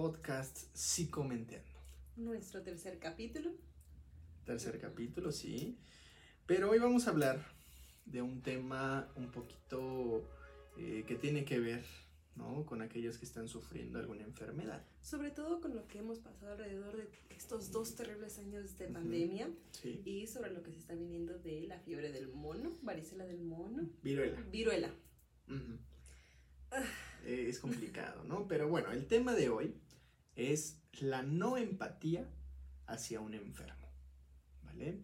podcast Psicomenteando. Nuestro tercer capítulo. Tercer capítulo, sí. Pero hoy vamos a hablar de un tema un poquito eh, que tiene que ver ¿no? con aquellos que están sufriendo alguna enfermedad. Sobre todo con lo que hemos pasado alrededor de estos dos terribles años de pandemia Sí. y sobre lo que se está viniendo de la fiebre del mono, varicela del mono, Viruela. viruela. Ah. Eh, es complicado, ¿no? Pero bueno, el tema de hoy es la no empatía hacia un enfermo, ¿vale?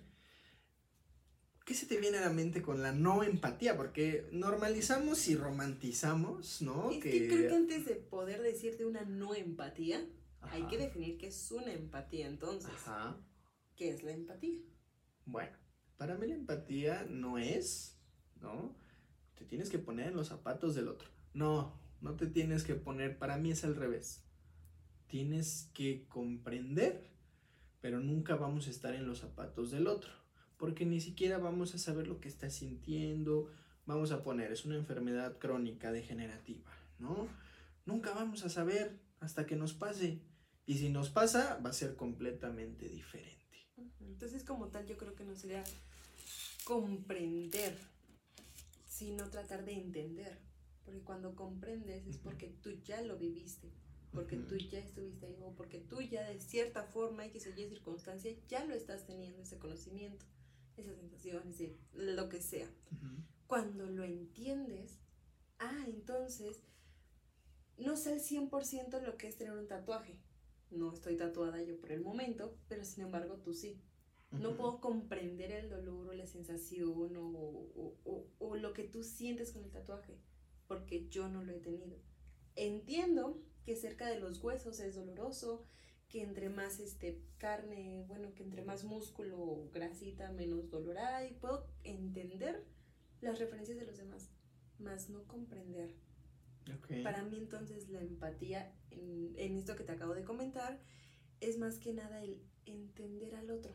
¿Qué se te viene a la mente con la no empatía? Porque normalizamos y romantizamos, ¿no? Es que creo que antes de poder decir de una no empatía, hay que definir qué es una empatía entonces. Ajá. ¿Qué es la empatía? Bueno, para mí la empatía no es, ¿no? Te tienes que poner en los zapatos del otro. No, no te tienes que poner, para mí es al revés. Tienes que comprender, pero nunca vamos a estar en los zapatos del otro, porque ni siquiera vamos a saber lo que está sintiendo. Vamos a poner, es una enfermedad crónica degenerativa, ¿no? Nunca vamos a saber hasta que nos pase. Y si nos pasa, va a ser completamente diferente. Entonces, como tal, yo creo que no sería comprender, sino tratar de entender. Porque cuando comprendes es porque tú ya lo viviste, porque tú ya estuviste ahí, o porque tú ya de cierta forma, X o Y circunstancia, ya lo estás teniendo, ese conocimiento, esas sensaciones, de lo que sea. Cuando lo entiendes, ah, entonces, no sé al 100% lo que es tener un tatuaje. No estoy tatuada yo por el momento, pero sin embargo tú sí. No puedo comprender el dolor o la sensación o, o- o- o lo que tú sientes con el tatuaje, porque yo no lo he tenido. Entiendo que cerca de los huesos es doloroso, que entre más este, carne, bueno, que entre más músculo o grasita, menos dolor hay. Puedo entender las referencias de los demás, más no comprender. Para mí entonces la empatía en, en esto que te acabo de comentar es más que nada el entender al otro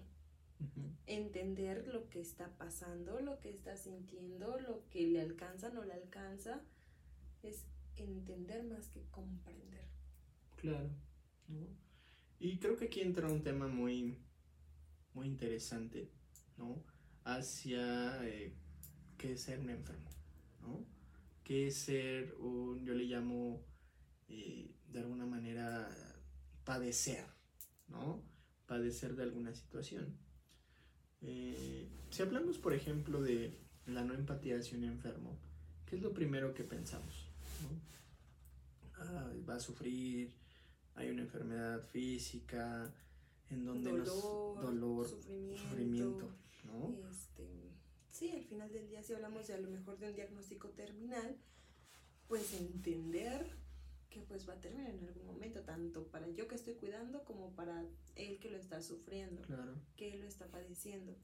entender lo que está pasando, lo que está sintiendo, lo que le alcanza, no le alcanza, es entender más que comprender. Claro. ¿no? Y creo que aquí entra un tema muy, muy interesante, ¿no? Hacia eh, qué es ser un enfermo, ¿no? Qué es ser un, yo le llamo, eh, de alguna manera, padecer, ¿no? Padecer de alguna situación. Eh, si hablamos, por ejemplo, de la no empatía hacia un enfermo, ¿qué es lo primero que pensamos? ¿No? Ah, va a sufrir, hay una enfermedad física, en donde nos Dolor, dolor, sufrimiento, sufrimiento, ¿no? Este, sí, al final del día, si hablamos de a lo mejor de un diagnóstico terminal, pues entender que pues va a terminar en algún momento, tanto para yo que estoy cuidando como para él que lo está sufriendo. Claro. que lo está padeciendo.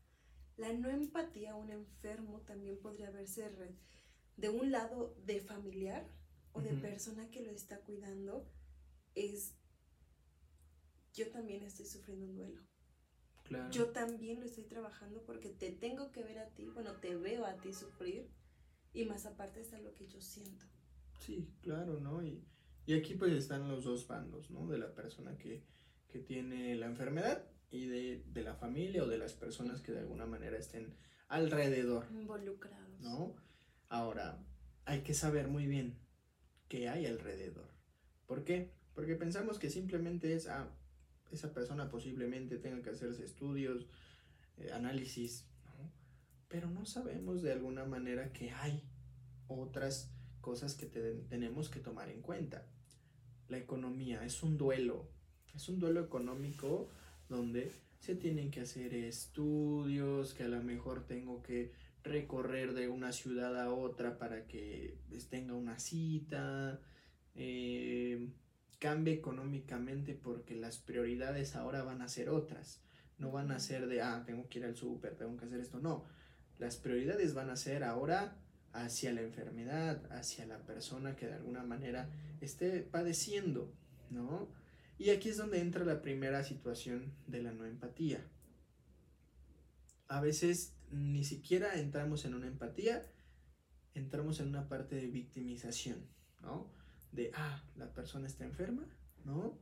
La no empatía a un enfermo también podría verse de un lado de familiar o de Ujú. persona que lo está cuidando. Es, yo también estoy sufriendo un duelo. Claro. Yo también lo estoy trabajando porque te tengo que ver a ti, bueno, te veo a ti sufrir y más aparte está lo que yo siento. Sí, claro, ¿no? Y, y aquí pues están los dos bandos, ¿no? De la persona que, que tiene la enfermedad y de, de la familia o de las personas que de alguna manera estén alrededor, Involucrados. ¿no? Ahora, hay que saber muy bien qué hay alrededor. ¿Por qué? Porque pensamos que simplemente es, ah, esa persona posiblemente tenga que hacerse estudios, eh, análisis, ¿no? Pero no sabemos de alguna manera que hay otras cosas que te- tenemos que tomar en cuenta. La economía es un duelo, es un duelo económico donde se tienen que hacer estudios, que a lo mejor tengo que recorrer de una ciudad a otra para que pues, tenga una cita, eh, cambie económicamente porque las prioridades ahora van a ser otras. No van a ser de, ah, tengo que ir al súper, tengo que hacer esto. No, las prioridades van a ser ahora hacia la enfermedad, hacia la persona que de alguna manera esté padeciendo, ¿no? Y aquí es donde entra la primera situación de la no empatía. A veces ni siquiera entramos en una empatía, entramos en una parte de victimización, ¿no? De, ah, la persona está enferma, ¿no?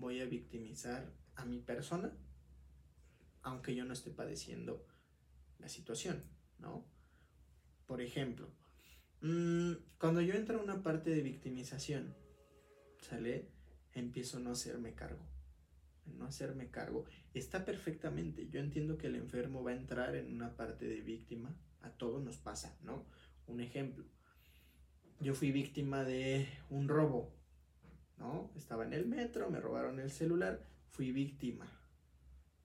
voy a victimizar a mi persona, aunque yo no esté padeciendo la situación, ¿no? Por ejemplo, mm, cuando yo entro a una parte de victimización, ¿sale? Empiezo a no hacerme cargo. No hacerme cargo. Está perfectamente. Yo entiendo que el enfermo va a entrar en una parte de víctima. A todos nos pasa, ¿no? Un ejemplo. Yo fui víctima de un robo, ¿no? Estaba en el metro, me robaron el celular, fui víctima.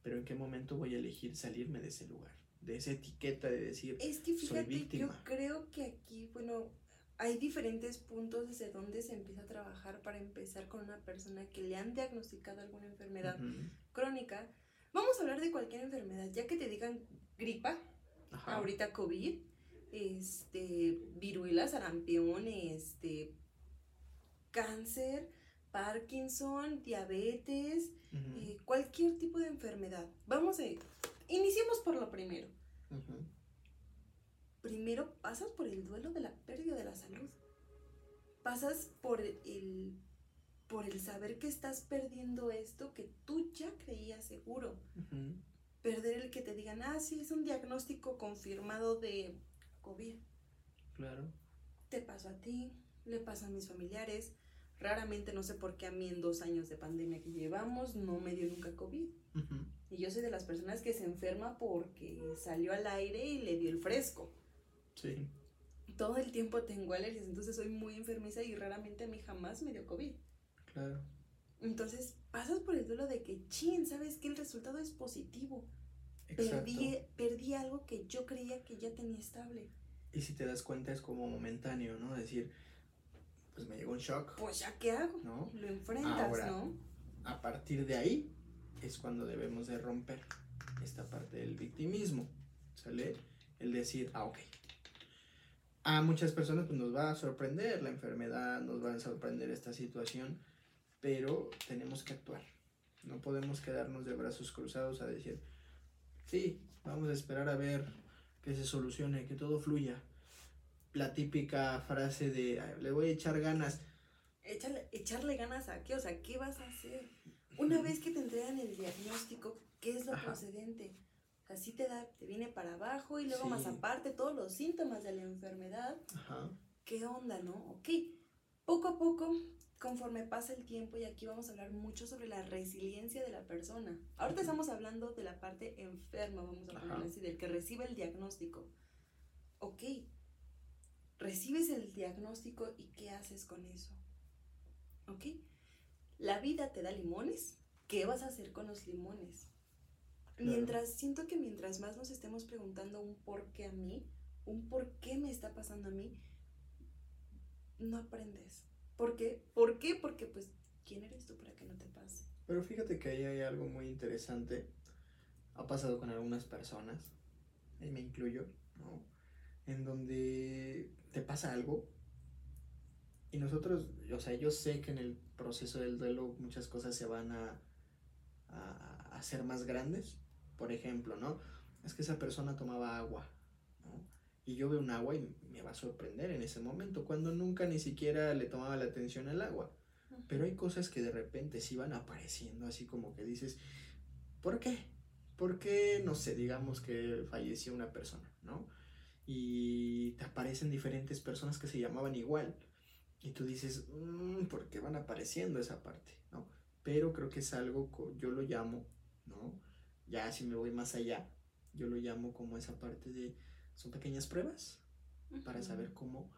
Pero ¿en qué momento voy a elegir salirme de ese lugar? De esa etiqueta de decir, es que fíjate, yo creo que aquí, bueno, hay diferentes puntos desde donde se empieza a trabajar para empezar con una persona que le han diagnosticado alguna enfermedad crónica. Vamos a hablar de cualquier enfermedad, ya que te digan gripa, ahorita COVID, este, viruela, sarampión, este, cáncer, Parkinson, diabetes, eh, cualquier tipo de enfermedad. Vamos a iniciemos por lo primero. Primero pasas por el duelo de la pérdida de la salud. Pasas por el por el saber que estás perdiendo esto que tú ya creías seguro. Perder el que te digan, ah, sí, es un diagnóstico confirmado de COVID. Claro. Te pasó a ti, le pasa a mis familiares. Raramente, no sé por qué a mí en dos años de pandemia que llevamos, no me dio nunca COVID. Y yo soy de las personas que se enferma porque salió al aire y le dio el fresco. Sí. Todo el tiempo tengo alergias, entonces soy muy enfermiza y raramente a mí jamás me dio COVID. Claro. Entonces pasas por el duelo de que, chin, ¿sabes que El resultado es positivo. Perdí, perdí algo que yo creía que ya tenía estable. Y si te das cuenta es como momentáneo, ¿no? Decir, pues me llegó un shock. Pues ya qué hago, ¿no? Lo enfrentas, ¿no? A partir de ahí es cuando debemos de romper esta parte del victimismo, ¿sale? El decir, ah, ok. A muchas personas pues, nos va a sorprender la enfermedad, nos va a sorprender esta situación, pero tenemos que actuar. No podemos quedarnos de brazos cruzados a decir, sí, vamos a esperar a ver que se solucione, que todo fluya. La típica frase de, le voy a echar ganas. echarle ganas a qué, o sea, ¿qué vas a hacer? Una vez que te entregan el diagnóstico, ¿qué es lo procedente? Así te da, te viene para abajo y luego más aparte todos los síntomas de la enfermedad. Ajá. ¿Qué onda, no? Ok. Poco a poco conforme pasa el tiempo, y aquí vamos a hablar mucho sobre la resiliencia de la persona. Ahorita estamos hablando de la parte enferma, vamos a ponerlo así, del que recibe el diagnóstico. Ok, recibes el diagnóstico y ¿qué haces con eso? ¿Ok? La vida te da limones, ¿qué vas a hacer con los limones? Mientras, siento que mientras más nos estemos preguntando un por qué a mí, un por qué me está pasando a mí, no aprendes. ¿Por qué? ¿Por qué? Porque pues, ¿quién eres tú para que no te pase? Pero fíjate que ahí hay algo muy interesante. Ha pasado con algunas personas, y me incluyo, ¿no? En donde te pasa algo y nosotros, o sea, yo sé que en el proceso del duelo muchas cosas se van a, a, hacer más grandes. Por ejemplo, ¿no? Es que esa persona tomaba agua, ¿no? Y yo veo un agua y me va a sorprender en ese momento, cuando nunca ni siquiera le tomaba la atención al agua. Pero hay cosas que de repente sí van apareciendo, así como que dices, ¿por qué? ¿Por qué, no sé, digamos que falleció una persona, ¿no? Y te aparecen diferentes personas que se llamaban igual. Y tú dices, mmm, ¿por qué van apareciendo esa parte? ¿no? Pero creo que es algo, yo lo llamo, ¿no? Ya si me voy más allá, yo lo llamo como esa parte de, son pequeñas pruebas para saber cómo,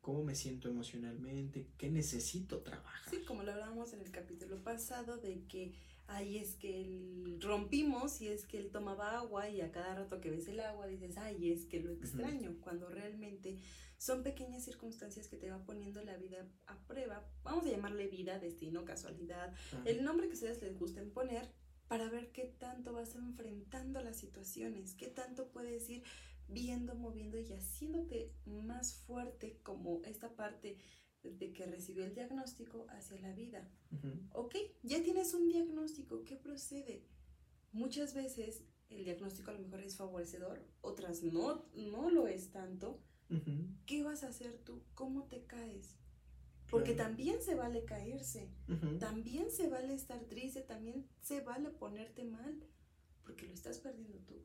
cómo me siento emocionalmente, qué necesito trabajar. Sí, como lo hablábamos en el capítulo pasado, de que ay, es que él, rompimos y es que él tomaba agua y a cada rato que ves el agua dices, ay, es que lo extraño, cuando realmente son pequeñas circunstancias que te van poniendo la vida a prueba, vamos a llamarle vida, destino, casualidad, el nombre que ustedes les gusten poner, para ver qué tanto vas enfrentando las situaciones, qué tanto puedes ir viendo, moviendo y haciéndote más fuerte como esta parte de que recibió el diagnóstico hacia la vida. Ok, ya tienes un diagnóstico, ¿qué procede? Muchas veces el diagnóstico a lo mejor es favorecedor, otras no, no lo es tanto. ¿Qué vas a hacer tú? ¿Cómo te caes? Porque Claro. también se vale caerse, también se vale estar triste, también se vale ponerte mal, porque lo estás perdiendo tú.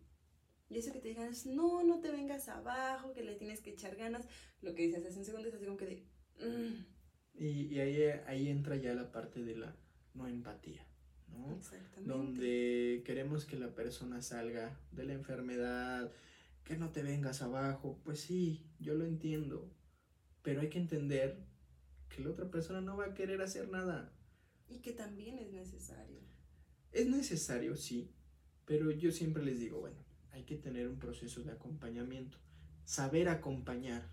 Y eso que te digan es, no, no te vengas abajo, que le tienes que echar ganas. Lo que dices hace un segundo es así como que de, "Mm". Y, y ahí, ahí entra ya la parte de la no empatía, ¿no? Exactamente. Donde queremos que la persona salga de la enfermedad, que no te vengas abajo. Pues sí, yo lo entiendo, pero hay que entender que la otra persona no va a querer hacer nada. Y que también es necesario. Es necesario, sí, pero yo siempre les digo, bueno, hay que tener un proceso de acompañamiento, saber acompañar,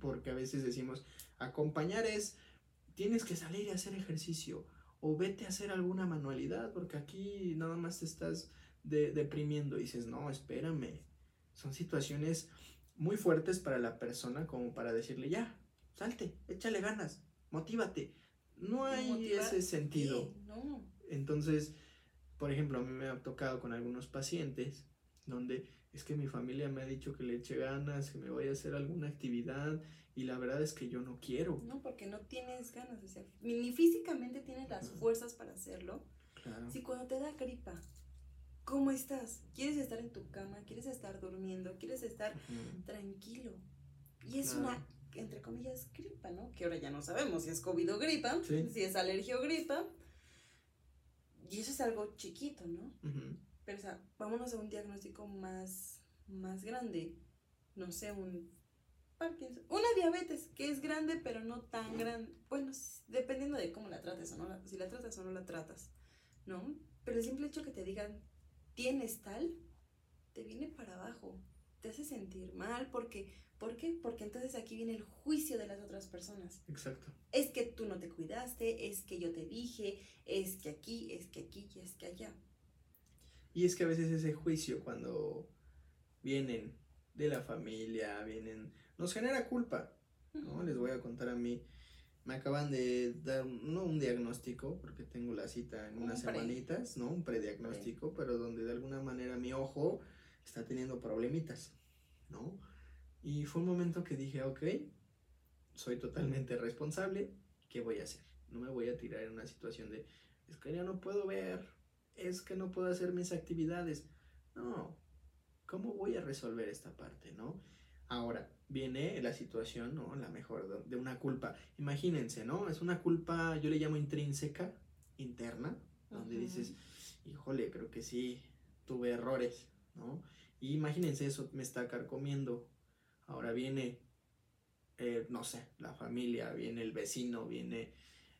porque a veces decimos, acompañar es, tienes que salir y hacer ejercicio, o vete a hacer alguna manualidad, porque aquí nada más te estás de- deprimiendo y dices, no, espérame, son situaciones muy fuertes para la persona como para decirle, ya, salte, échale ganas, motívate. No hay ¿Motivar ese sentido. No. Entonces, por ejemplo, a mí me ha tocado con algunos pacientes donde es que mi familia me ha dicho que le eche ganas, que me vaya a hacer alguna actividad y la verdad es que yo no quiero. No, porque no tienes ganas, o sea, ni físicamente tienes las fuerzas para hacerlo. Claro. Si cuando te da gripa, ¿cómo estás? ¿Quieres estar en tu cama? ¿Quieres estar durmiendo? ¿Quieres estar tranquilo? Y es Claro. una, entre comillas, gripa, ¿no? Que ahora ya no sabemos si es COVID o gripa, Sí. si es alergia o gripa. Y eso es algo chiquito, ¿no? Pero, o sea, vámonos a un diagnóstico más, más grande. No sé, un Parkinson. Una diabetes, que es grande, pero no tan grande. Bueno, dependiendo de cómo la trates o no. la- Si la tratas o no la tratas, ¿no? Pero el simple hecho que te digan, tienes tal, te viene para abajo. Te hace sentir mal. Porque, ¿Por qué? Porque entonces aquí viene el juicio de las otras personas. Exacto. Es que tú no te cuidaste, es que yo te dije, es que aquí, es que aquí y es que allá. Y es que a veces ese juicio cuando vienen de la familia, vienen, nos genera culpa, ¿no? Les voy a contar a mí, me acaban de dar, no un diagnóstico, porque tengo la cita en Un unas semanitas, ¿no? Un prediagnóstico, pero donde de alguna manera mi ojo está teniendo problemitas, ¿no? Y fue un momento que dije, ok, soy totalmente responsable, ¿qué voy a hacer? No me voy a tirar en una situación de, es que ya no puedo ver, es que no puedo hacer mis actividades. No, ¿cómo voy a resolver esta parte, no? Ahora, viene la situación, ¿no? La mejor de- una culpa. Imagínense, ¿no? Es una culpa, yo le llamo intrínseca, interna, donde Ujú. dices, híjole, creo que sí, tuve errores, ¿no? Y imagínense eso, me está carcomiendo. Ahora viene, eh, no sé, la familia, viene el vecino, viene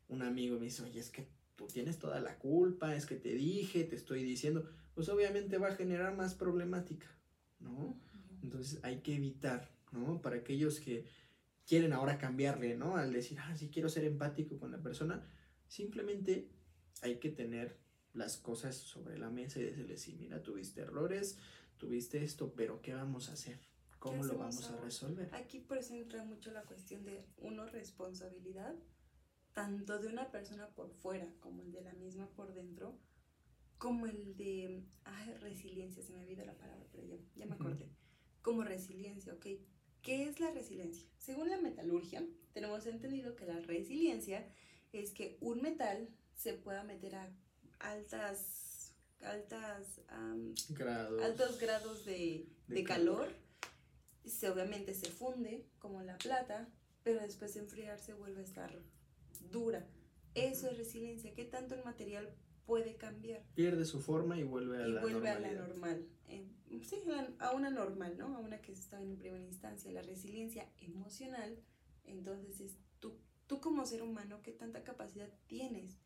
un amigo y me dice, oye, es que tú tienes toda la culpa, es que te dije, te estoy diciendo, pues obviamente va a generar más problemática, ¿no? Entonces hay que evitar, ¿no? Para aquellos que quieren ahora cambiarle, ¿no? Al decir, ah, sí quiero ser empático con la persona, simplemente hay que tener las cosas sobre la mesa y decirle, sí, mira, tuviste errores, tuviste esto, pero ¿qué vamos a hacer? ¿Cómo lo vamos a resolver? Aquí por eso entra mucho la cuestión de uno responsabilidad, tanto de una persona por fuera como el de la misma por dentro, como el de ay, resiliencia, se me olvidó la palabra, pero ya, ya me acordé. Como resiliencia, ¿ok? ¿Qué es la resiliencia? Según la metalurgia, tenemos entendido que la resiliencia es que un metal se pueda meter a altas, altas, Grados. altos grados de, De de calor. calor. Se, obviamente se funde como la plata, pero después de enfriarse vuelve a estar dura. Eso es resiliencia. ¿Qué tanto el material puede cambiar? Pierde su forma y vuelve a y la vuelve a la normal. Eh, sí, a una normal, ¿no? A una que estaba en primera instancia. La resiliencia emocional, entonces es tú, tú como ser humano, ¿qué tanta capacidad tienes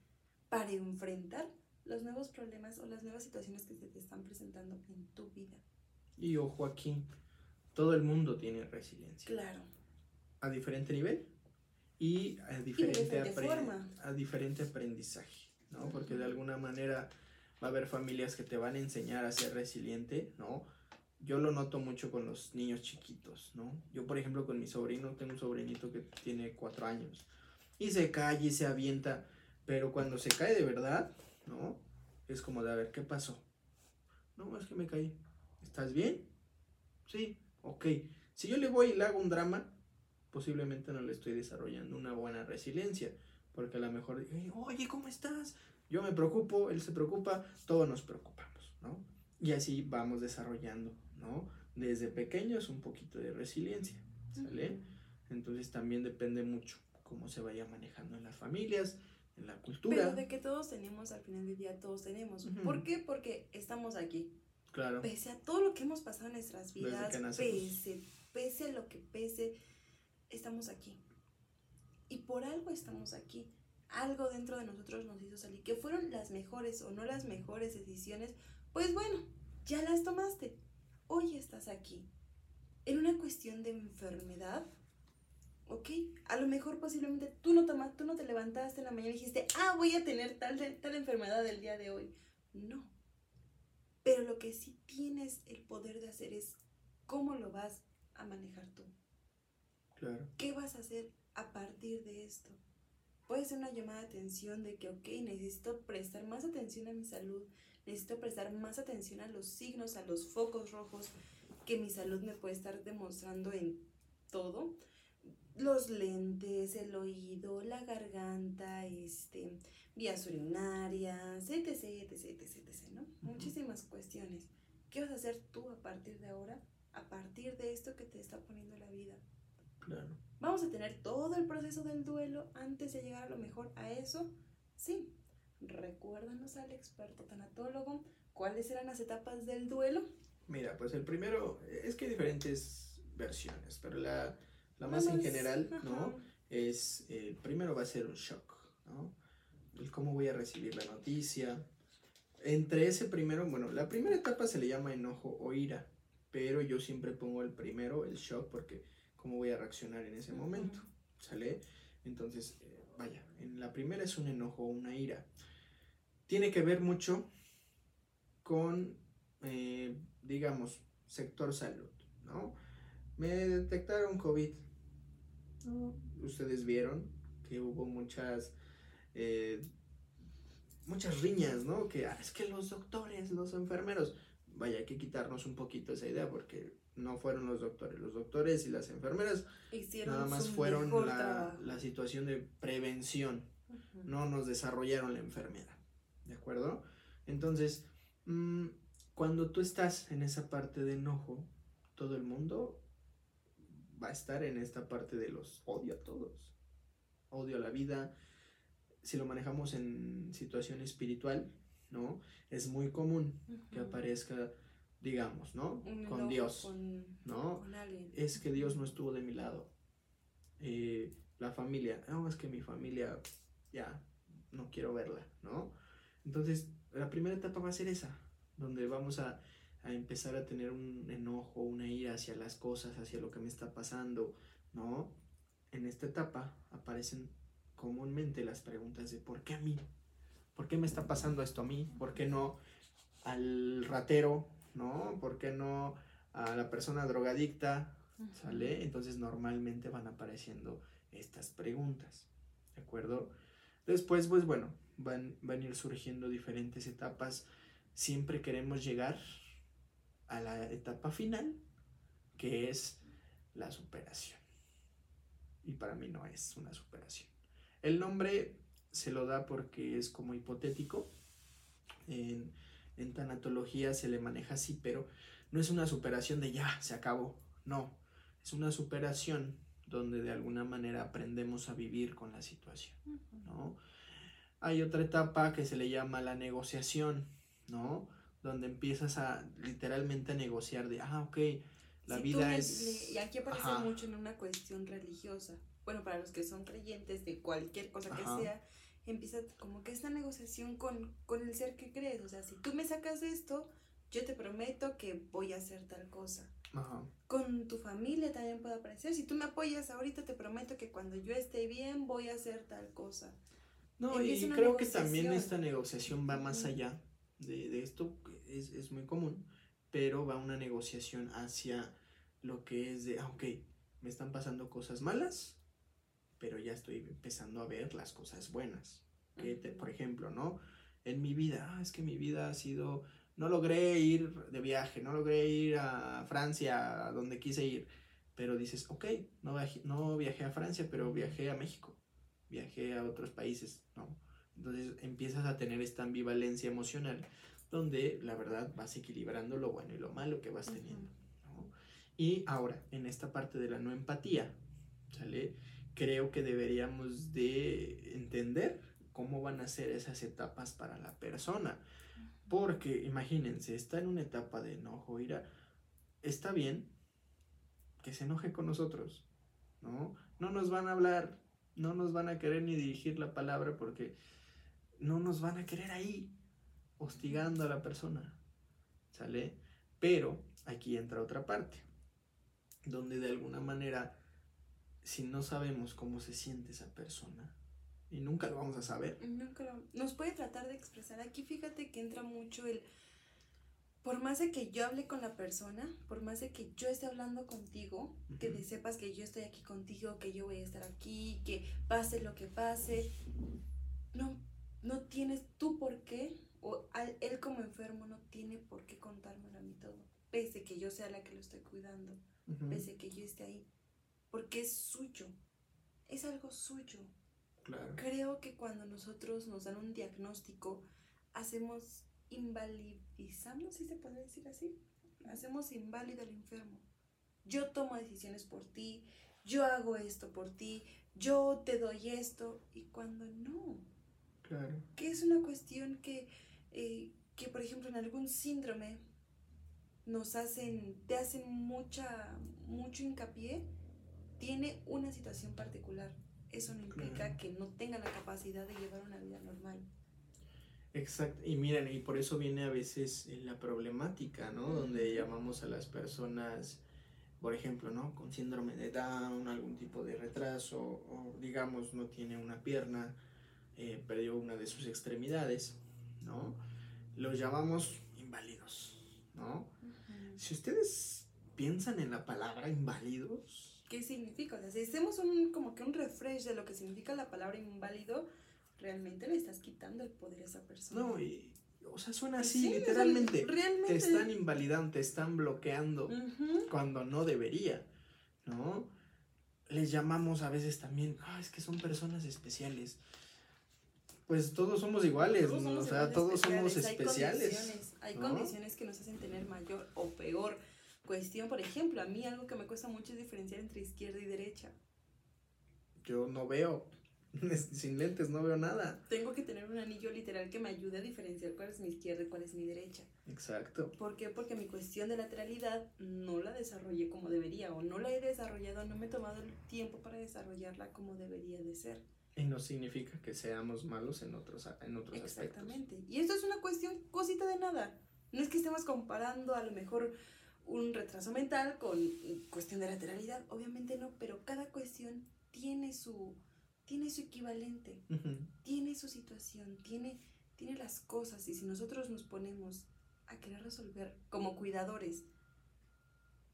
para enfrentar los nuevos problemas o las nuevas situaciones que se te están presentando en tu vida? Y ojo aquí, todo el mundo tiene resiliencia. Claro. a diferente nivel y a diferente, diferente apre- forma. a diferente aprendizaje, ¿no? Porque de alguna manera va a haber familias que te van a enseñar a ser resiliente, ¿no? Yo lo noto mucho con los niños chiquitos, ¿no? Yo, por ejemplo, con mi sobrino, tengo un sobrinito que tiene cuatro años y se cae y se avienta, pero cuando se cae de verdad, ¿no? Es como de, a ver, ¿qué pasó? No, es que me caí. ¿Estás bien? Sí, ok. Si yo le voy y le hago un drama, posiblemente no le estoy desarrollando una buena resiliencia, porque a lo mejor, oye, ¿cómo estás? Yo me preocupo, él se preocupa, todos nos preocupamos, ¿no? Y así vamos desarrollando, ¿no? Desde pequeños un poquito de resiliencia, ¿sale? Entonces también depende mucho cómo se vaya manejando en las familias, en la cultura. Pero de que todos tenemos, al final del día todos tenemos. ¿Por qué? Porque estamos aquí. Claro. Pese a todo lo que hemos pasado en nuestras vidas, pese, pese a lo que pese, estamos aquí. Y por algo estamos aquí. Algo dentro de nosotros nos hizo salir. Que fueron las mejores o no las mejores decisiones. Pues bueno, ya las tomaste. Hoy estás aquí. En una cuestión de enfermedad, ¿ok? A lo mejor posiblemente tú no, tomas, tú no te levantaste en la mañana y dijiste, ah, voy a tener tal, tal enfermedad el día de hoy. No. Pero lo que sí tienes el poder de hacer es cómo lo vas a manejar tú. Claro. ¿Qué vas a hacer a partir de esto? Puede ser una llamada de atención de que, ok, necesito prestar más atención a mi salud, necesito prestar más atención a los signos, a los focos rojos que mi salud me puede estar demostrando en todo los lentes, el oído, la garganta, este, vías urinarias, etc, etc, etc, etc, ¿no? Muchísimas cuestiones. ¿Qué vas a hacer tú a partir de ahora? A partir de esto que te está poniendo la vida. Claro. ¿Vamos a tener todo el proceso del duelo antes de llegar a lo mejor a eso? Sí. Recuérdanos al experto tanatólogo cuáles eran las etapas del duelo. Mira, pues el primero, es que hay diferentes versiones, pero la, la más en general, ¿no? Es, eh, primero va a ser un shock, ¿no? El cómo voy a recibir la noticia. Entre ese primero, bueno, la primera etapa se le llama enojo o ira, pero yo siempre pongo el primero, el shock, porque cómo voy a reaccionar en ese momento, ¿sale? Entonces, eh, vaya, en la primera es un enojo o una ira. Tiene que ver mucho con, eh, digamos, sector salud, ¿no? Me detectaron COVID, Ustedes vieron que hubo muchas, eh, muchas riñas, ¿no? Que ah, es que los doctores, los enfermeros, vaya, hay que quitarnos un poquito esa idea porque no fueron los doctores, los doctores y las enfermeras nada más fueron la, la, situación de prevención, no nos desarrollaron la enfermedad, ¿de acuerdo? Entonces, mm, cuando tú estás en esa parte de enojo, todo el mundo va a estar en esta parte de los odio a todos. Odio a la vida. Si lo manejamos en situación espiritual, ¿no? Es muy común que aparezca, digamos, ¿no? con Dios, ¿no? es que Dios no estuvo de mi lado. Eh, la familia, no, es que mi familia ya no quiero verla, ¿no? Entonces, la primera etapa va a ser esa, donde vamos a a empezar a tener un enojo, una ira hacia las cosas, hacia lo que me está pasando, ¿no? En esta etapa aparecen comúnmente las preguntas de ¿por qué a mí? ¿Por qué me está pasando esto a mí? ¿Por qué no al ratero? ¿No? ¿Por qué no a la persona drogadicta? ¿Sale? Entonces normalmente van apareciendo estas preguntas, ¿de acuerdo? Después, pues bueno, van, van a ir surgiendo diferentes etapas. Siempre queremos llegar a la etapa final, que es la superación. Y para mí no es una superación. El nombre se lo da porque es como hipotético. En, en tanatología se le maneja así, pero no es una superación de ya, se acabó. No, es una superación donde de alguna manera aprendemos a vivir con la situación, ¿no? Hay otra etapa que se le llama la negociación, ¿no? Donde empiezas a literalmente a negociar de, ah, ok, la vida es... y aquí aparece mucho en una cuestión religiosa. Bueno, para los que son creyentes de cualquier cosa que sea, empieza como que esta negociación con, con el ser que crees. O sea, si tú me sacas de esto, yo te prometo que voy a hacer tal cosa. Ajá. Con tu familia también puede aparecer. Si tú me apoyas ahorita, te prometo que cuando yo esté bien, voy a hacer tal cosa. No, y creo que también esta negociación va más allá de, de esto es, es, muy común, pero va una negociación hacia lo que es de, ah, ok, me están pasando cosas malas, pero ya estoy empezando a ver las cosas buenas. Que por ejemplo, ¿no? En mi vida, ah, es que mi vida ha sido, no logré ir de viaje, no logré ir a Francia, a donde quise ir, pero dices, ok, no viajé, no viajé a Francia, pero viajé a México, viajé a otros países, ¿no? Entonces empiezas a tener esta ambivalencia emocional donde la verdad vas equilibrando lo bueno y lo malo que vas teniendo. ¿no? Y ahora, en esta parte de la no empatía, ¿sale? Creo que deberíamos de entender cómo van a ser esas etapas para la persona. Porque imagínense, está en una etapa de enojo, ira, está bien que se enoje con nosotros, ¿no? No nos van a hablar, no nos van a querer ni dirigir la palabra porque no nos van a querer ahí, hostigando a la persona, ¿sale? Pero aquí entra otra parte, donde de alguna manera, si no sabemos cómo se siente esa persona, y nunca lo vamos a saber. Nunca Nos puede tratar de expresar. Aquí fíjate que entra mucho el... Por más de que yo hable con la persona, por más de que yo esté hablando contigo, que sepas que yo estoy aquí contigo, que yo voy a estar aquí, que pase lo que pase, no, no tienes tú por qué, o él como enfermo no tiene por qué contármelo a mí todo, pese que yo sea la que lo estoy cuidando, pese que yo esté ahí, porque es suyo, es algo suyo. Creo que cuando nosotros nos dan un diagnóstico, hacemos invalidizamos, si se puede decir así, hacemos inválido al enfermo. Yo tomo decisiones por ti, yo hago esto por ti, yo te doy esto, y cuando no. Claro. Que es una cuestión que, eh, que, por ejemplo, en algún síndrome nos hacen, te hacen mucha, mucho hincapié, tiene una situación particular eso no implica que no tenga la capacidad de llevar una vida normal. Exacto, y miren, y por eso viene a veces la problemática, ¿no? Donde llamamos a las personas, por ejemplo, ¿no? Con síndrome de Down, algún tipo de retraso, o digamos, no tiene una pierna, eh, perdió una de sus extremidades, ¿no? Los llamamos inválidos, ¿no? Si ustedes piensan en la palabra inválidos, qué significa. O sea, si hacemos un, como que un refresh de lo que significa la palabra inválido, realmente le estás quitando el poder a esa persona. No, y, o sea, suena así, literalmente. realmente. Te están invalidando, te están bloqueando cuando no debería, ¿no? Les llamamos a veces también, ah, es que son personas especiales. Pues todos somos iguales, o sea, todos somos especiales. Hay condiciones, hay condiciones que nos hacen tener mayor o peor cuestión, por ejemplo, a mí algo que me cuesta mucho es diferenciar entre izquierda y derecha. Yo no veo, sin lentes no veo nada. Tengo que tener un anillo literal que me ayude a diferenciar cuál es mi izquierda y cuál es mi derecha. Exacto. ¿Por qué? Porque mi cuestión de lateralidad no la desarrollé como debería o no la he desarrollado, no me he tomado el tiempo para desarrollarla como debería de ser. Y no significa que seamos malos en otros, en otros Exactamente. Y esto es una cuestión, cosita de nada. No es que estemos comparando a lo mejor un retraso mental con cuestión de lateralidad, obviamente no, pero cada cuestión tiene su, tiene su equivalente, tiene su situación, tiene, tiene las cosas y si nosotros nos ponemos a querer resolver como cuidadores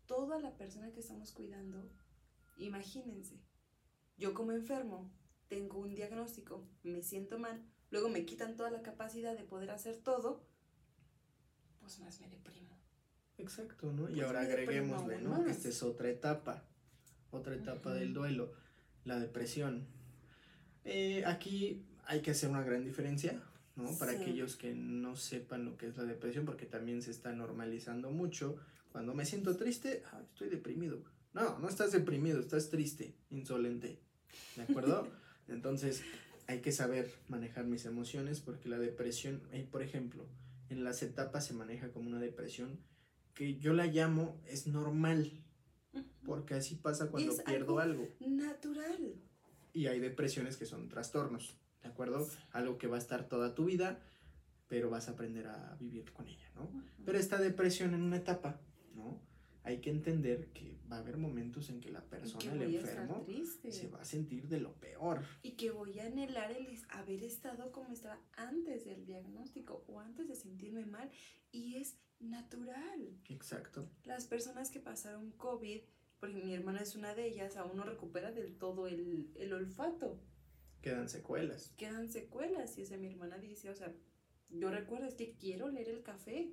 toda la persona que estamos cuidando, imagínense, yo como enfermo tengo un diagnóstico, me siento mal, luego me quitan toda la capacidad de poder hacer todo, pues más me deprimo. Exacto, ¿no? y pues ahora agreguémosle, ¿no? Esta es otra etapa, otra etapa del duelo, la depresión. Eh, aquí hay que hacer una gran diferencia, ¿no? Para aquellos que no sepan lo que es la depresión, porque también se está normalizando mucho. Cuando me siento triste, ah, estoy deprimido. No, no estás deprimido, estás triste, insolente. ¿De acuerdo? Entonces, hay que saber manejar mis emociones porque la depresión, eh, por ejemplo, en las etapas se maneja como una depresión que yo la llamo es normal, porque así pasa cuando pierdo algo, Natural. Y hay depresiones que son trastornos, ¿de acuerdo? Algo que va a estar toda tu vida, pero vas a aprender a vivir con ella, ¿no? Pero esta depresión en una etapa, ¿no? Hay que entender que va a haber momentos en que la persona, el enfermo, se va a sentir de lo peor. Y que voy a anhelar el haber estado como estaba antes del diagnóstico o antes de sentirme mal. Y es natural. Exacto. Las personas que pasaron COVID, porque mi hermana es una de ellas, aún no recupera del todo el, olfato. Quedan secuelas. Quedan secuelas. Y esa mi hermana dice, o sea, yo recuerdo es que quiero leer el café.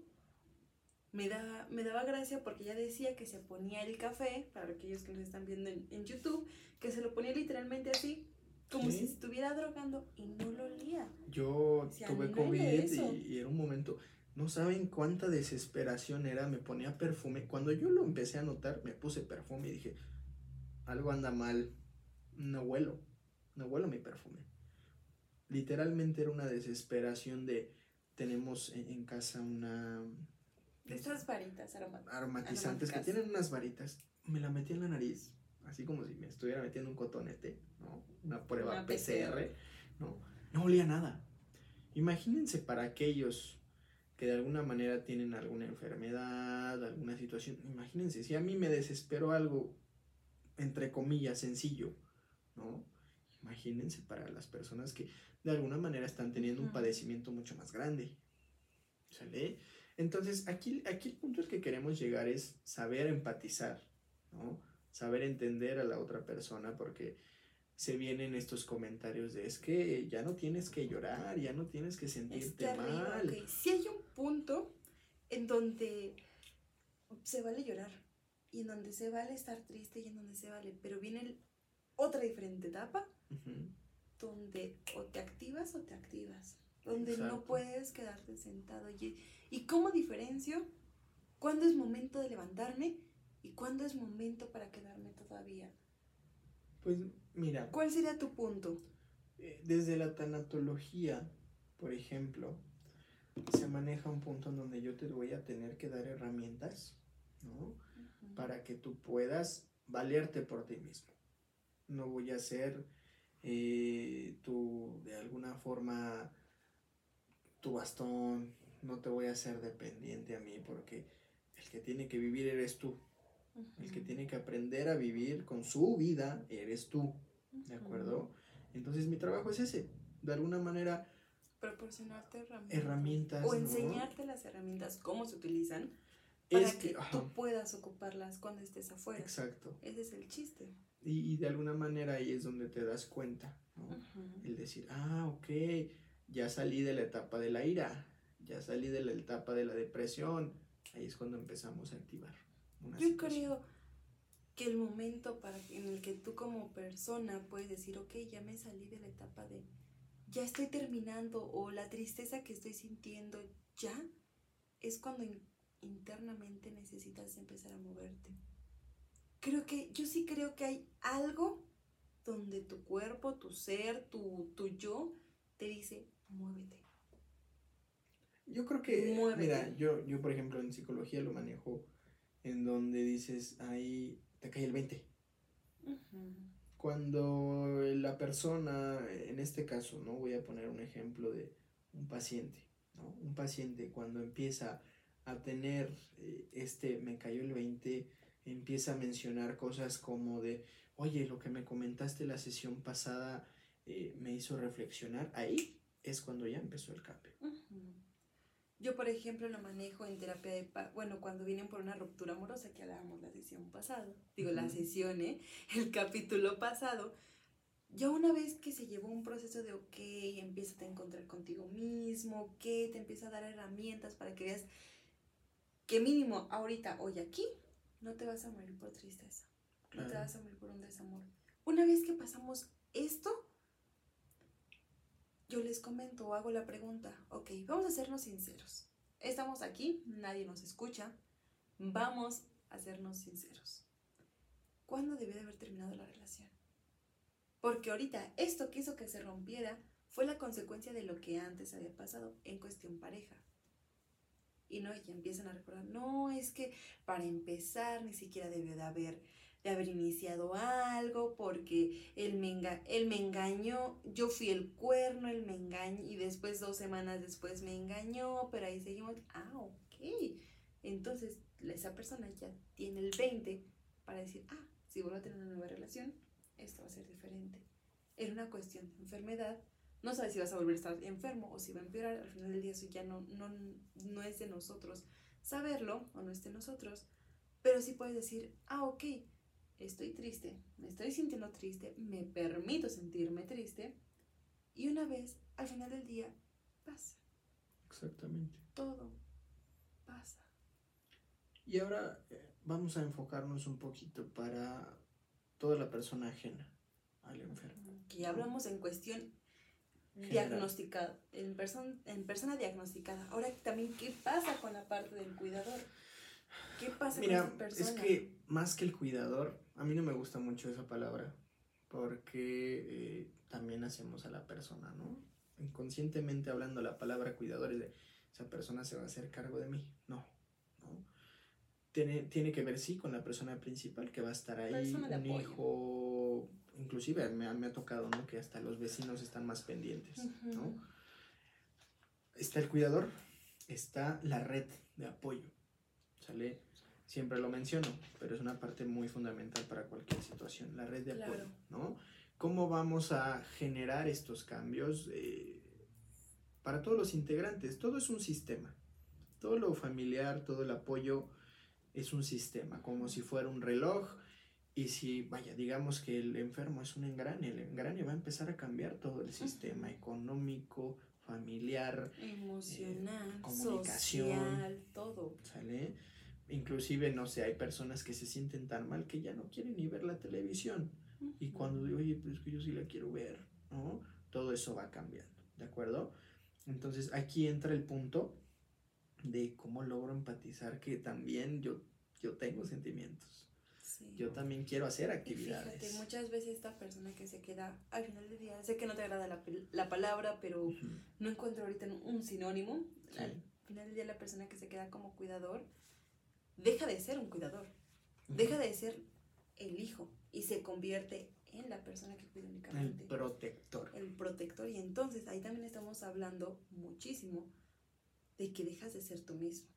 Me, da, me daba gracia porque ella decía que se ponía el café, para aquellos que nos están viendo en, YouTube, que se lo ponía literalmente así, como si estuviera drogando y no lo olía. Yo tuve COVID y, y, era un momento, no saben cuánta desesperación era, me ponía perfume. Cuando yo lo empecé a notar, me puse perfume y dije, algo anda mal, no huelo, no huelo mi perfume. Literalmente era una desesperación de, tenemos en casa una estas varitas aromatizantes que tienen unas varitas. Me la metí en la nariz, así como si me estuviera metiendo un cotonete, ¿no? Una prueba PCR, ¿no? No olía nada. Imagínense para aquellos que de alguna manera tienen alguna enfermedad, alguna situación. Imagínense, si a mí me desesperó algo, entre comillas, sencillo, ¿no? Imagínense para las personas que de alguna manera están teniendo un padecimiento mucho más grande. ¿Sale? Entonces, aquí, aquí el punto al que queremos llegar es saber empatizar, ¿no? Saber entender a la otra persona porque se vienen estos comentarios de es que ya no tienes que llorar, ya no tienes que sentirte mal. Si hay un punto en donde se vale llorar y en donde se vale estar triste y en donde se vale, pero viene otra diferente etapa donde o te activas o te activas donde no puedes quedarte sentado. Y, ¿Y cómo diferencio cuándo es momento de levantarme y cuándo es momento para quedarme todavía? Pues mira. ¿Cuál sería tu punto? Eh, desde la tanatología, por ejemplo, se maneja un punto en donde yo te voy a tener que dar herramientas, ¿no? Para que tú puedas valerte por ti mismo. No voy a ser eh, tú de alguna forma tu bastón, no te voy a hacer dependiente a mí porque el que tiene que vivir eres tú. El que tiene que aprender a vivir con su vida eres tú. ¿De acuerdo? Entonces mi trabajo es ese. De alguna manera... Proporcionarte herramientas. herramientas o enseñarte las herramientas, cómo se utilizan, para que, tú puedas ocuparlas cuando estés afuera. Exacto. Ese es el chiste. Y, de alguna manera ahí es donde te das cuenta, ¿no? El decir, ah, ok, ya salí de la etapa de la ira, ya salí de la etapa de la depresión. Ahí es cuando empezamos a activar. Yo creo que el momento para, en el que tú como persona puedes decir, ok, ya me salí de la etapa de, ya estoy terminando o la tristeza que estoy sintiendo ya, es cuando internamente necesitas empezar a moverte. Creo que, yo sí creo que hay algo donde tu cuerpo, tu ser, tu, tu yo, te dice, muévete. Yo creo que, mira, yo, yo por ejemplo en psicología lo manejo en donde dices, ahí te cae el 20. Cuando la persona, en este caso, ¿no? Voy a poner un ejemplo de un paciente, ¿no? Un paciente cuando empieza a tener eh, este, me cayó el 20, empieza a mencionar cosas como de, oye, lo que me comentaste la sesión pasada eh, me hizo reflexionar, ahí es cuando ya empezó el cambio. Yo, por ejemplo, lo manejo en terapia de bueno, cuando vienen por una ruptura amorosa, que hablábamos la sesión pasada, digo, la sesión, ¿eh? el capítulo pasado, ya una vez que se llevó un proceso de, ok, empieza a encontrar contigo mismo, ok, te empieza a dar herramientas para que veas que mínimo ahorita, hoy aquí, no te vas a morir por tristeza, no te vas a morir por un desamor. Una vez que pasamos esto, yo les comento o hago la pregunta, ok, vamos a sernos sinceros. Estamos aquí, nadie nos escucha, vamos a sernos sinceros. ¿Cuándo debió de haber terminado la relación? Porque ahorita esto que hizo que se rompiera fue la consecuencia de lo que antes había pasado en cuestión pareja. Y no, ya empiezan a recordar, no, es que para empezar ni siquiera debió de haber de haber iniciado algo, porque él me, él me engañó, yo fui el cuerno, él me engañó y después dos semanas después me engañó, pero ahí seguimos, ah, ok. Entonces esa persona ya tiene el 20 para decir, ah, si vuelvo a tener una nueva relación, esto va a ser diferente. Era una cuestión de enfermedad, no sabes si vas a volver a estar enfermo o si va a empeorar, al final del día eso ya no, no, no es de nosotros saberlo o no es de nosotros, pero sí puedes decir, ah, ok, estoy triste, me estoy sintiendo triste, me permito sentirme triste y una vez al final del día pasa. Exactamente. Todo pasa. Y ahora eh, vamos a enfocarnos un poquito para toda la persona ajena al enfermo. Que ya hablamos en cuestión diagnosticada, en, persona en persona diagnosticada. Ahora también, ¿qué pasa con la parte del cuidador? ¿Qué pasa con esa persona? Es que más que el cuidador, a mí no me gusta mucho esa palabra, porque eh, también hacemos a la persona, ¿no? Inconscientemente hablando, la palabra cuidador es de esa persona se va a hacer cargo de mí. No, no. Tiene, tiene que ver, sí, con la persona principal que va a estar ahí, un hijo, inclusive me, ha tocado, ¿no? Que hasta los vecinos están más pendientes, ¿no? Está el cuidador, está la red de apoyo, ¿sale? Siempre lo menciono, pero es una parte muy fundamental para cualquier situación, la red de apoyo, ¿no? ¿Cómo vamos a generar estos cambios eh, para todos los integrantes? Todo es un sistema, todo lo familiar, todo el apoyo es un sistema, como si fuera un reloj, y si, vaya, digamos que el enfermo es un engrane, el engrane va a empezar a cambiar todo el sistema económico, familiar, emocional, eh, comunicación, social, todo. ¿Sale? Inclusive, no sé, hay personas que se sienten tan mal que ya no quieren ni ver la televisión. Y cuando digo, oye, pues que yo sí la quiero ver, ¿no? Todo eso va cambiando, ¿de acuerdo? Entonces, aquí entra el punto de cómo logro empatizar que también yo, yo tengo sentimientos. Yo también quiero hacer actividades. fíjate, muchas veces esta persona que se queda al final del día, sé que no te agrada la, la palabra, pero no encuentro ahorita un sinónimo. Al final del día la persona que se queda como cuidador deja de ser un cuidador, deja de ser el hijo y se convierte en la persona que cuida únicamente. El protector. El protector. Y entonces ahí también estamos hablando muchísimo de que dejas de ser tú mismo.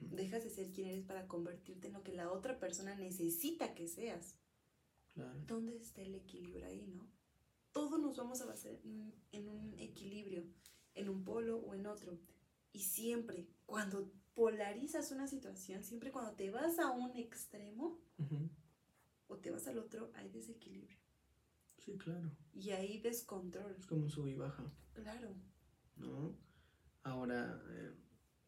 Dejas de ser quien eres para convertirte en lo que la otra persona necesita que seas. Claro. ¿Dónde está el equilibrio ahí, no? Todos nos vamos a basar en un equilibrio, en un polo o en otro. Y siempre, cuando polarizas una situación, siempre cuando te vas a un extremo o te vas al otro, hay desequilibrio. Sí, claro. Y ahí descontrol. Es como un sub y baja. Claro. ¿No? Ahora, eh,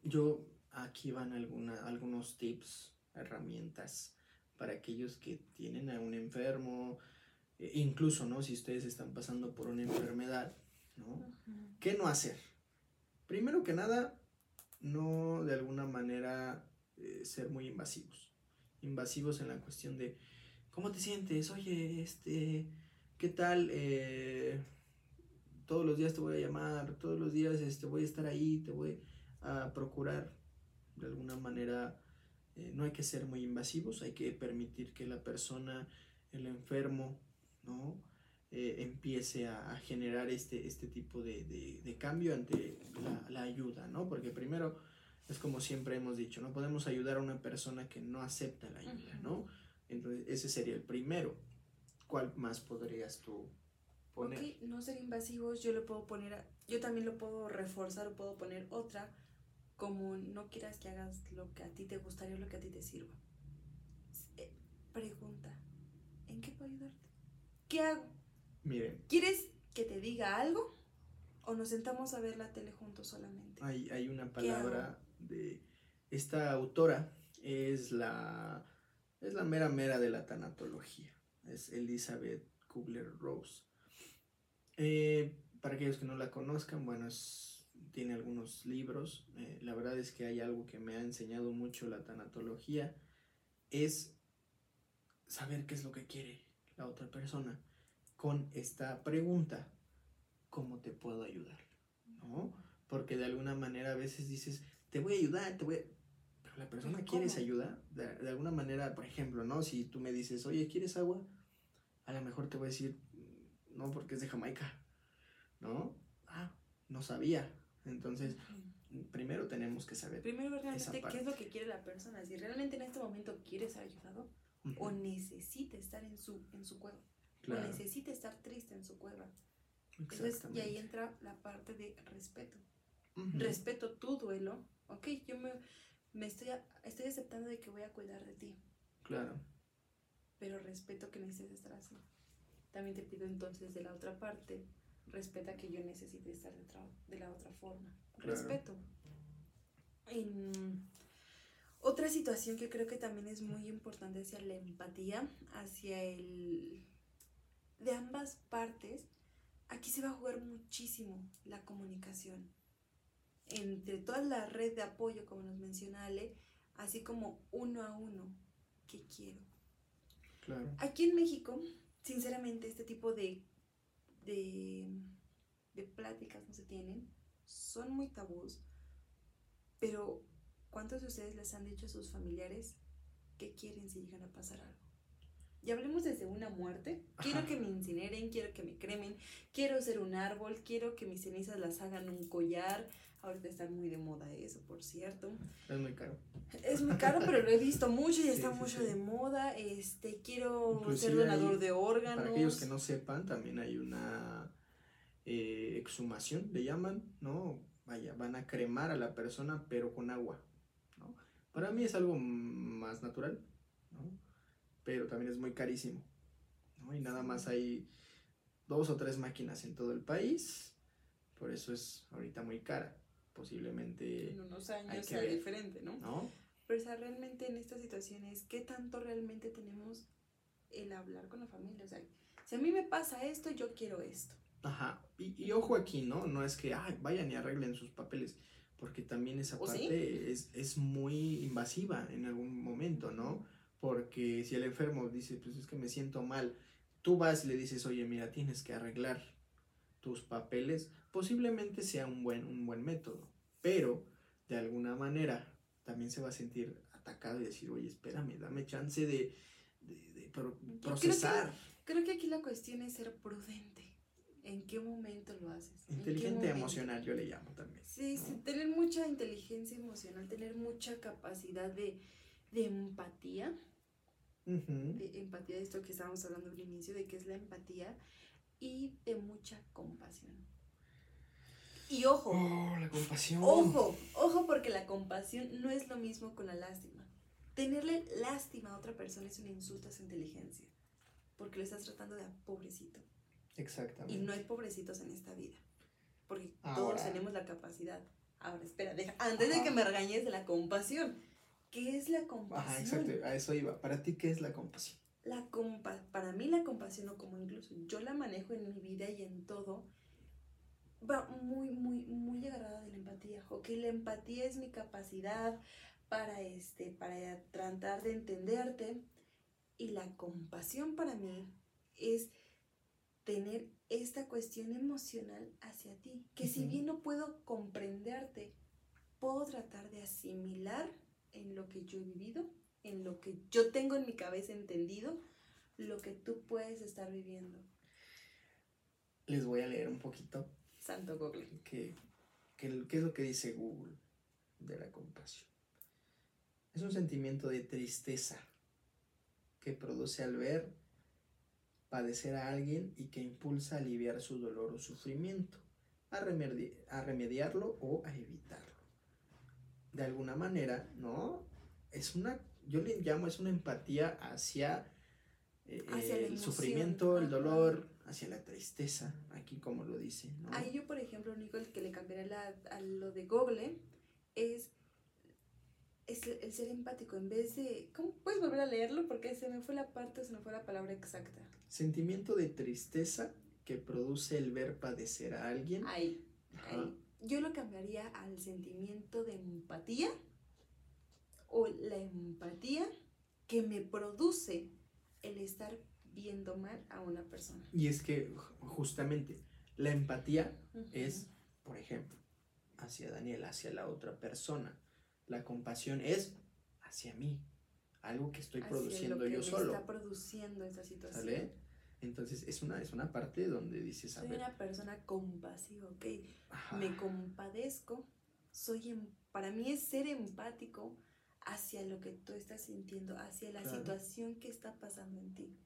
yo aquí van alguna, algunos tips, herramientas para aquellos que tienen a un enfermo, e incluso, ¿no? Si ustedes están pasando por una enfermedad, ¿no? ¿Qué no hacer? Primero que nada, no de alguna manera eh, ser muy invasivos. Invasivos en la cuestión de, ¿cómo te sientes? Oye, este, ¿qué tal? Eh, todos los días te voy a llamar, todos los días este, voy a estar ahí, te voy a procurar de alguna manera eh, no hay que ser muy invasivos, hay que permitir que la persona, el enfermo, ¿no? Eh, empiece a, generar este, este tipo de, de, cambio ante la, la, ayuda, ¿no? Porque primero, es como siempre hemos dicho, no podemos ayudar a una persona que no acepta la ayuda, ¿no? Entonces, ese sería el primero. ¿Cuál más podrías tú poner? No ser invasivos, yo le puedo poner, yo también lo puedo reforzar o puedo poner otra como no quieras que hagas lo que a ti te gustaría o lo que a ti te sirva. Eh, pregunta, ¿en qué puedo ayudarte? ¿Qué hago? Miren. ¿Quieres que te diga algo? ¿O nos sentamos a ver la tele juntos solamente? Hay, hay una palabra de esta autora, es la, es la mera mera de la tanatología, es Elizabeth Kubler-Rose. Eh, para aquellos que no la conozcan, bueno, es tiene algunos libros. Eh, la verdad es que hay algo que me ha enseñado mucho la tanatología, es saber qué es lo que quiere la otra persona con esta pregunta, ¿cómo te puedo ayudar? ¿No? Porque de alguna manera a veces dices, te voy a ayudar, te voy a... Pero la persona quiere esa ayuda, de, de, alguna manera, por ejemplo, ¿no? Si tú me dices, oye, ¿quieres agua? A lo mejor te voy a decir, no, porque es de Jamaica, ¿no? Ah, no sabía, entonces, primero tenemos que saber. Primero realmente qué es lo que quiere la persona. Si realmente en este momento quiere ser ayudado o necesita estar en su, en su cueva. O necesita estar triste en su cueva. Entonces, y ahí entra la parte de respeto. Respeto tu duelo. Ok, yo me, me estoy, estoy aceptando de que voy a cuidar de ti. Claro. Pero respeto que necesites estar así. También te pido entonces de la otra parte respeta que yo necesite estar de, de la otra forma. Respeto. Otra situación que creo que también es muy importante hacia la empatía, hacia el... de ambas partes, aquí se va a jugar muchísimo la comunicación. Entre toda la red de apoyo, como nos menciona Ale, así como uno a uno, ¿qué quiero? Claro. Aquí en México, sinceramente, este tipo de, de, de pláticas no se tienen, son muy tabús, pero ¿cuántos de ustedes les han dicho a sus familiares qué quieren si llegan a pasar algo? Y hablemos desde una muerte. Quiero Ajá. que me incineren, quiero que me cremen, quiero ser un árbol, quiero que mis cenizas las hagan un collar. Ahorita está muy de moda eso, por cierto. Es muy caro. Es muy caro, pero lo he visto mucho y Sí, está sí, mucho sí. de moda. Este, quiero Inclusive ser donador hay- de órganos. Para aquellos que no sepan, también hay una eh, exhumación, le llaman, ¿no? Vaya, van a cremar a la persona, pero con agua, ¿no? Para mí es algo más natural. Pero también es muy carísimo, ¿no? Y nada más hay dos o tres máquinas en todo el país, por eso es ahorita muy cara, posiblemente, En unos hay años que sea ver. diferente, ¿no? ¿no? Pero o sea, realmente en estas situaciones, ¿qué tanto realmente tenemos el hablar con la familia? O sea, si a mí me pasa esto, yo quiero esto. Ajá, y, y ojo aquí, ¿no? No es que ay, vayan y arreglen sus papeles, porque también esa ¿O sí? parte es, es muy invasiva en algún momento, ¿no? Porque si el enfermo dice, pues es que me siento mal, tú vas y le dices, oye, mira, tienes que arreglar tus papeles, posiblemente sea un buen, un buen método, pero de alguna manera también se va a sentir atacado y decir, oye, espérame, dame chance de, de- de pro- creo que- procesar. Creo que aquí la cuestión es ser prudente. ¿En qué momento lo haces? ¿En qué Inteligente emocional, yo le llamo también. Sí, ¿no? sí, tener mucha inteligencia emocional, tener mucha capacidad de, de empatía, Ujú. de empatía de esto que estábamos hablando al inicio, de qué es la empatía, y de mucha compasión. Y ojo, Oh, la compasión. ojo, ojo, porque la compasión no es lo mismo con la lástima. Tenerle lástima a otra persona es un insulto a su inteligencia, porque lo estás tratando de a pobrecito. Exactamente. Y no hay pobrecitos en esta vida. Porque Ahora. todos tenemos la capacidad. Ahora, espera, deja, antes de Ajá. que me regañes de la compasión. ¿Qué es la compasión? Ajá, exacto. A eso iba. Para ti, ¿qué es la compasión? La compa para mí la compasión, o como incluso yo la manejo en mi vida y en todo, va muy, muy, muy agarrada de la empatía. Ok, la empatía es mi capacidad para, este, para tratar de entenderte. Y la compasión para mí es tener esta cuestión emocional hacia ti. Que si bien no puedo comprenderte, puedo tratar de asimilar en lo que yo he vivido, en lo que yo tengo en mi cabeza entendido, lo que tú puedes estar viviendo. Les voy a leer un poquito Santo Google. qué, qué es lo que dice Google de la compasión. Es un sentimiento de tristeza que produce al ver padecer a alguien y que impulsa a aliviar su dolor o sufrimiento, a, remedi- a remediarlo o a evitarlo. De alguna manera, ¿no? Es una, yo le llamo, es una empatía hacia, eh, Hacia el sufrimiento, el dolor, hacia la tristeza, aquí como lo dice, ¿no? Ahí yo, por ejemplo, lo único que le cambiaría la- a lo de Google es, es el el ser empático. En vez de... ¿Cómo puedes volver a leerlo? Porque se me fue la parte, se me fue la palabra exacta. Sentimiento de tristeza que produce el ver padecer a alguien. Ahí. Ahí. Yo lo cambiaría al sentimiento de empatía o la empatía que me produce el estar viendo mal a una persona. Y es que ju- justamente la empatía es, por ejemplo, hacia Daniel, hacia la otra persona. La compasión es hacia mí, algo que estoy Hacia produciendo lo que yo me solo. está produciendo esa situación. ¿Sale? Entonces es una, es una parte donde dices, a Soy ver, una persona compasiva, ¿ok? ajá, Me compadezco. Soy em- para mí es ser empático hacia lo que tú estás sintiendo, hacia la Claro. situación que está pasando en ti.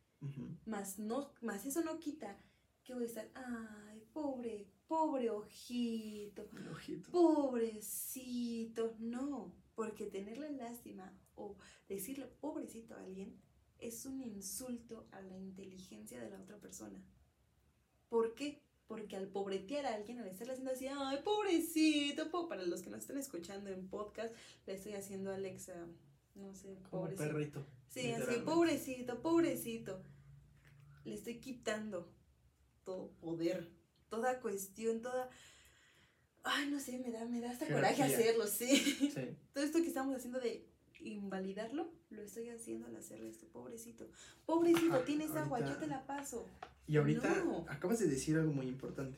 Más, no, más eso no quita que voy a estar, ay, pobre, pobre ojito, ojito. pobrecito. No, porque tenerle lástima o decirle pobrecito a alguien es un insulto a la inteligencia de la otra persona. ¿Por qué? porque al pobretear a alguien, al estarle haciendo así, ay, pobrecito, para los que nos están escuchando en podcast, le estoy haciendo a Alexa, no sé, Como pobrecito. perrito. Sí, así, pobrecito, pobrecito. Le estoy quitando todo poder, toda cuestión, toda... Ay, no sé, me da, me da hasta coraje hacerlo, sí. Sí. Todo esto que estamos haciendo de invalidarlo, lo estoy haciendo al hacerle esto, pobrecito. Pobrecito, tienes agua, yo te la paso. Y ahorita No. acabas de decir algo muy importante,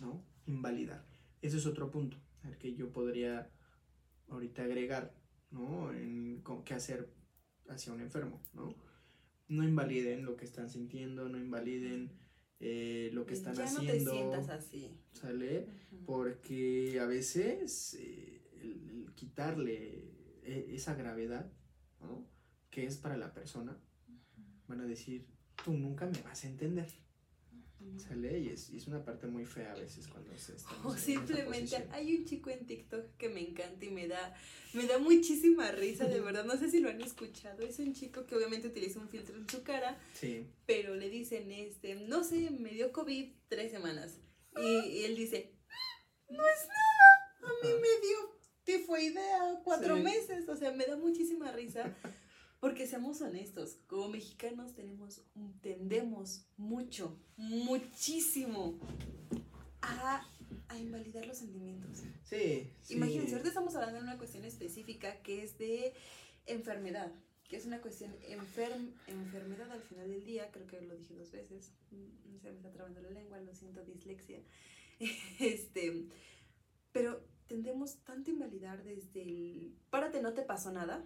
¿no? Invalidar. Ese es otro punto al que yo podría ahorita agregar, ¿no? En qué hacer hacia un enfermo, ¿no? No invaliden lo que están sintiendo, no invaliden eh, lo que están ya haciendo. no te sientas así. ¿Sale? Porque a veces eh, el, el quitarle esa gravedad, ¿no? Que es para la persona, van a decir, tú nunca me vas a entender. ¿Sale? Y es, y es una parte muy fea a veces cuando se está. O simplemente hay un chico en TikTok que me encanta y me da, me da muchísima risa, de verdad. No sé si lo han escuchado. Es un chico que obviamente utiliza un filtro en su cara, Sí. pero le dicen, este, no sé, me dio COVID tres semanas. Y, y él dice, no es nada, a mí me dio tifoidea cuatro Sí. meses. O sea, me da muchísima risa. Porque seamos honestos, como mexicanos tenemos, tendemos mucho, muchísimo a, a invalidar los sentimientos. Sí. sí. Imagínense, ahorita estamos hablando de una cuestión específica que es de enfermedad, que es una cuestión enferm enfermedad al final del día, creo que lo dije dos veces, mm, se me está trabando la lengua, lo siento, dislexia. este, pero tendemos tanto a invalidar desde el párate, no te pasó nada,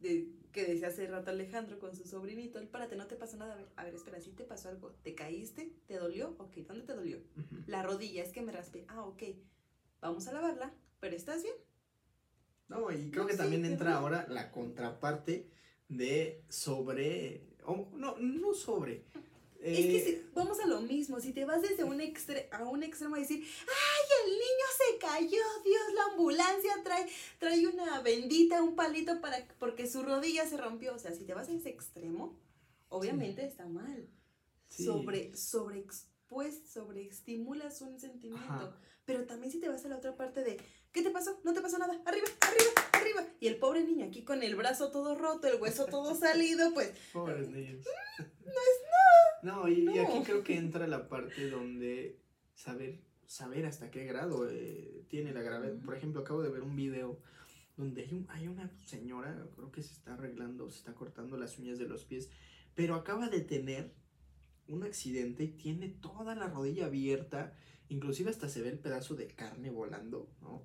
de, que decía hace rato Alejandro con su sobrinito, el párate, no te pasó nada, a ver, a ver, espera, si te pasó algo, ¿te caíste? ¿Te dolió? Ok, ¿dónde te dolió? La rodilla, es que me raspé. Ah, ok. Vamos a lavarla, pero ¿estás bien? No, y creo No, que sí, también entra ahora la contraparte de sobre. o no, no sobre. Es que eh, si- vamos a lo mismo, si te vas desde un extre a un extremo a decir, ¡ay, el niño se cayó! Dios, la ambulancia trae, trae una bendita, un palito para porque su rodilla se rompió. O sea, si te vas a ese extremo, obviamente está mal. Sí. Sobre, sobre expues, sobreestimulas un sentimiento. Ajá. Pero también si te vas a la otra parte de, ¿qué te pasó? No te pasó nada. Arriba, arriba, arriba. Y el pobre niño aquí con el brazo todo roto, el hueso todo salido, pues Pobres niños. no es nada. No, y, aquí creo que entra la parte donde saber, saber hasta qué grado eh, tiene la gravedad. Por ejemplo, acabo de ver un video donde hay, un, hay una señora, creo que se está arreglando, se está cortando las uñas de los pies, pero acaba de tener un accidente y tiene toda la rodilla abierta, inclusive hasta se ve el pedazo de carne volando, ¿no?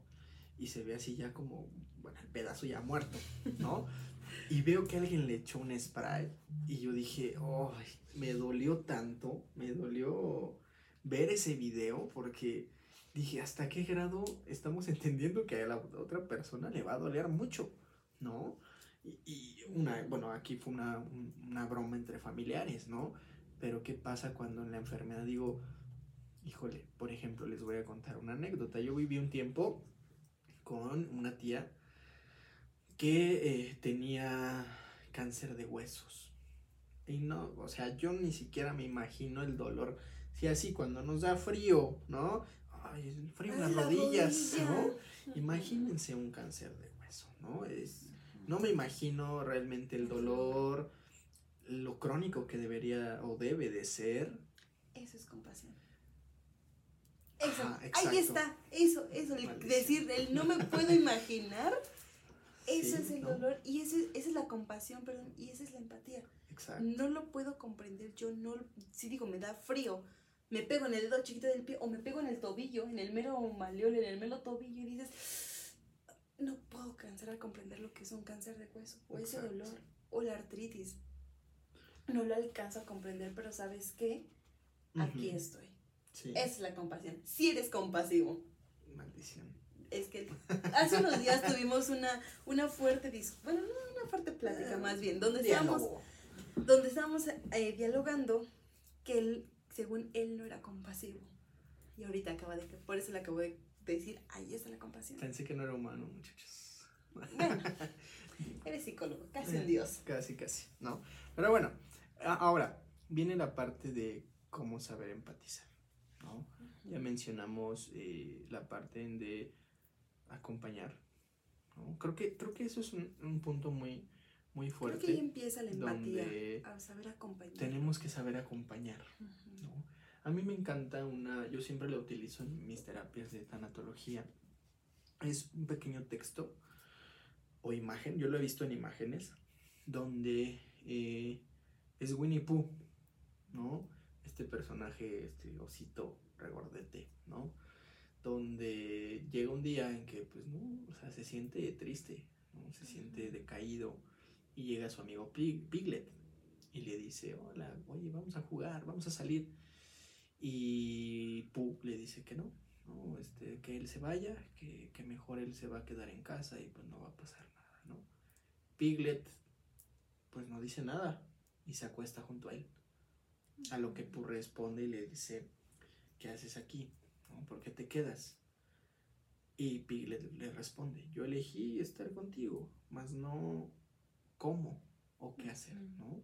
Y se ve así ya como, bueno, el pedazo ya muerto, ¿no? Y veo que alguien le echó un spray y yo dije, oh, me dolió tanto, me dolió ver ese video porque dije, ¿hasta qué grado estamos entendiendo que a la otra persona le va a doler mucho? ¿No? Y, y una, bueno, aquí fue una, un- una broma entre familiares, ¿no? Pero ¿qué pasa cuando en la enfermedad digo, híjole, por ejemplo, les voy a contar una anécdota. Yo viví un tiempo con una tía que eh, tenía cáncer de huesos. Y no, o sea, yo ni siquiera me imagino el dolor. Si así cuando nos da frío, ¿no? Ay, el frío en las la rodillas, rodilla. ¿no? Imagínense un cáncer de hueso, ¿no? Es, no me imagino realmente el dolor, lo crónico que debería o debe de ser. Eso es compasión. Eso, Ajá, ahí está, eso, eso, el decir, el no me puedo imaginar, Sí, es el ¿no? dolor y ese, esa es la compasión, perdón, y esa es la empatía. Exacto. No lo puedo comprender, yo no, si digo, me da frío, me pego en el dedo chiquito del pie o me pego en el tobillo, en el mero maleol, en el mero tobillo y dices, no puedo cansar al comprender lo que es un cáncer de hueso o ese dolor o la artritis. No lo alcanzo a comprender, pero ¿sabes qué? Aquí estoy. Sí. Es la compasión. Si eres compasivo. Maldición. Es que hace unos días tuvimos una, una fuerte dis bueno, no una fuerte plática más bien, donde estábamos, donde estábamos eh, dialogando que él, según él, no era compasivo. Y ahorita acaba de, por eso le acabo de decir, ahí está la compasión. Pensé que no era humano, muchachos. Bueno, eres psicólogo, casi un dios. Casi, casi, ¿no? Pero bueno, ahora viene la parte de cómo saber empatizar. ¿no? Ya mencionamos eh, la parte de acompañar, ¿no? Creo que, creo que eso es un, un punto muy, muy fuerte. Creo que ahí empieza la empatía, a saber acompañar. Tenemos que saber acompañar, ¿no? A mí me encanta una, yo siempre la utilizo en mis terapias de tanatología. Es un pequeño texto o imagen, yo lo he visto en imágenes, donde eh, es Winnie Pooh, ¿no? Este personaje, este osito regordete, ¿no? Donde llega un día en que, pues, no, o sea, se siente triste, ¿no? Se siente decaído y llega su amigo Piglet y le dice, hola, oye, vamos a jugar, vamos a salir. Y Pooh le dice que no, ¿no? Este, que él se vaya, que, que mejor él se va a quedar en casa y pues no va a pasar nada, ¿no? Piglet pues no dice nada y se acuesta junto a él. A lo que Pooh responde y le dice, ¿qué haces aquí? ¿No? ¿Por qué te quedas? Y Piglet le responde, yo elegí estar contigo, mas no cómo o qué hacer, ¿no?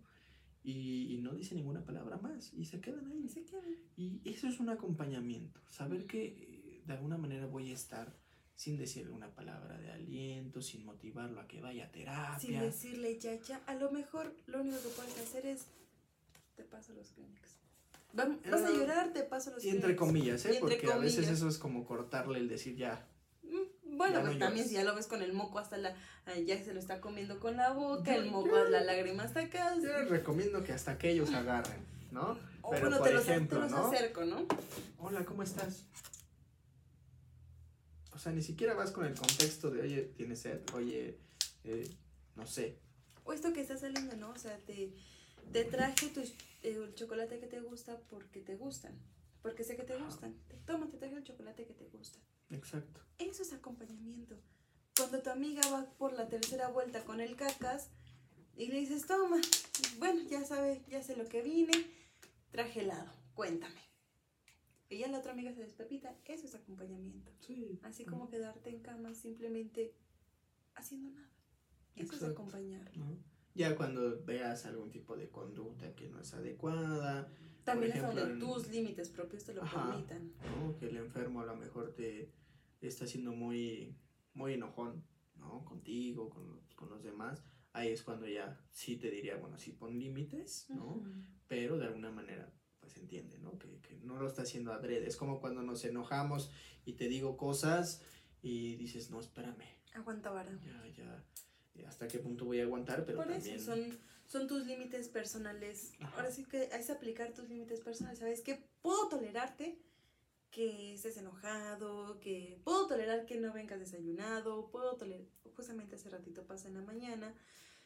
Y, no dice ninguna palabra más y se quedan ahí. Se quedan. Y eso es un acompañamiento, saber que eh, de alguna manera voy a estar sin decirle una palabra de aliento, sin motivarlo a que vaya a terapia. Sin decirle ya, ya, a lo mejor lo único que puedes hacer es, te paso los Kleenex. Vas a llorar, te paso los Y entre comillas, ¿eh? Porque a veces eso es como cortarle el decir ya. Mm, bueno, pues también si ya lo ves con el moco hasta la, ya se lo está comiendo con la boca, el moco, la lágrima hasta acá. Yo les recomiendo que hasta que ellos agarren, ¿no? O Pero, bueno, por te ejemplo, los, te los acerco, ¿no? Hola, ¿cómo estás? O sea, ni siquiera vas con el contexto de, oye, tienes sed, oye, eh, no sé. O esto que está saliendo, ¿no? O sea, te, te traje tu, eh, el chocolate que te gusta porque te gustan. Porque sé que te gustan. Toma, te traje el chocolate que te gusta. Exacto. Eso es acompañamiento. Cuando tu amiga va por la tercera vuelta con el cacas y le dices, toma, bueno, ya sabe, ya sé lo que vine, traje helado, cuéntame. Y ya la otra amiga se despepita, eso es acompañamiento. Sí. Así como quedarte en cama simplemente haciendo nada. Eso es acompañar. Ya cuando veas algún tipo de conducta que no es adecuada. También es donde tus límites propios te lo permitan. Que el enfermo a lo mejor te está siendo muy, muy enojón, ¿no? Contigo, con, con los demás. Ahí es cuando ya sí te diría, bueno, sí pon límites, ¿no? Pero de alguna manera se entiende, ¿no? Que, que, no lo está haciendo adrede. Es como cuando nos enojamos y te digo cosas y dices, no, espérame. Aguanta vara. Ya, ya, hasta qué punto voy a aguantar, pero Por eso son, son tus límites personales. Ahora sí que es aplicar tus límites personales. ¿Sabes qué? Puedo tolerarte que estés enojado, que puedo tolerar que no vengas desayunado, puedo tolerar, justamente hace ratito pasa en la mañana,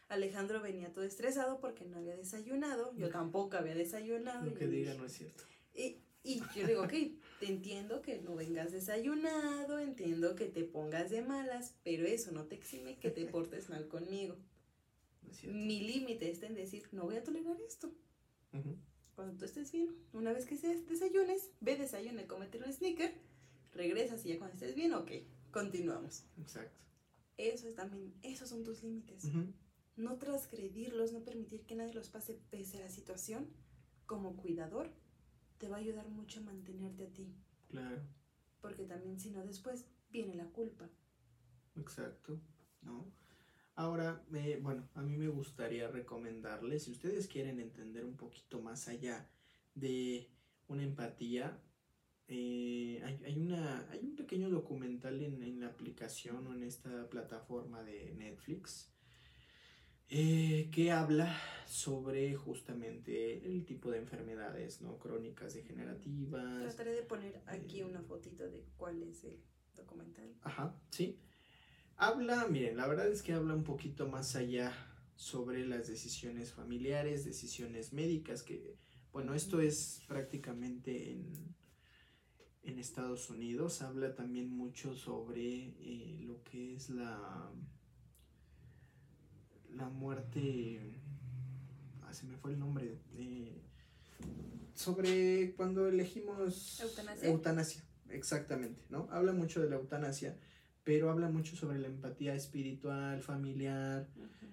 Alejandro venía todo estresado porque no había desayunado, yo tampoco había desayunado. Lo que diga no es cierto. Y, y yo digo, ok, te entiendo que no vengas desayunado, entiendo que te pongas de malas, pero eso no te exime que te portes mal conmigo. Mi límite está en decir, no voy a tolerar esto. Cuando tú estés bien, una vez que desayunes, ve, desayune, comete un sneaker, regresas y ya cuando estés bien, ok, continuamos. Exacto. Eso es también, esos son tus límites no transgredirlos, no permitir que nadie los pase pese a la situación, como cuidador, te va a ayudar mucho a mantenerte a ti. Claro. Porque también si no después viene la culpa. Exacto, ¿no? Ahora, bueno, a mí me gustaría recomendarles, si ustedes quieren entender un poquito más allá de una empatía, eh, hay, una, hay un pequeño documental en, en la aplicación o en esta plataforma de Netflix eh, que habla sobre justamente el tipo de enfermedades no crónicas degenerativas. Trataré de poner aquí eh, una fotito de cuál es el documental. Ajá, sí. Habla, miren, la verdad es que habla un poquito más allá sobre las decisiones familiares, decisiones médicas, que, bueno, esto es prácticamente en, en Estados Unidos. Habla también mucho sobre eh, lo que es la la muerte, ah, se me fue el nombre, sobre cuando elegimos eutanasia. eutanasia, exactamente, ¿no? Habla mucho de la eutanasia, pero habla mucho sobre la empatía espiritual, familiar,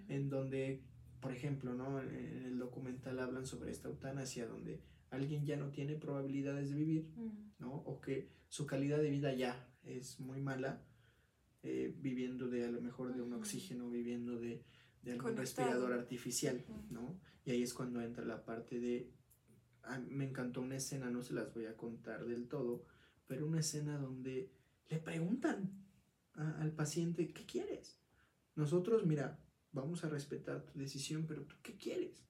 en donde, por ejemplo, ¿no? En el documental hablan sobre esta eutanasia, donde alguien ya no tiene probabilidades de vivir. ¿no? O que su calidad de vida ya es muy mala, eh, viviendo de a lo mejor de un oxígeno, viviendo de, de algún Conectado. respirador artificial. ¿no? Y ahí es cuando entra la parte de... ah, me encantó una escena, no se las voy a contar del todo, pero una escena donde le preguntan a- al paciente, ¿qué quieres? Nosotros, mira, vamos a respetar tu decisión, pero tú, ¿qué quieres?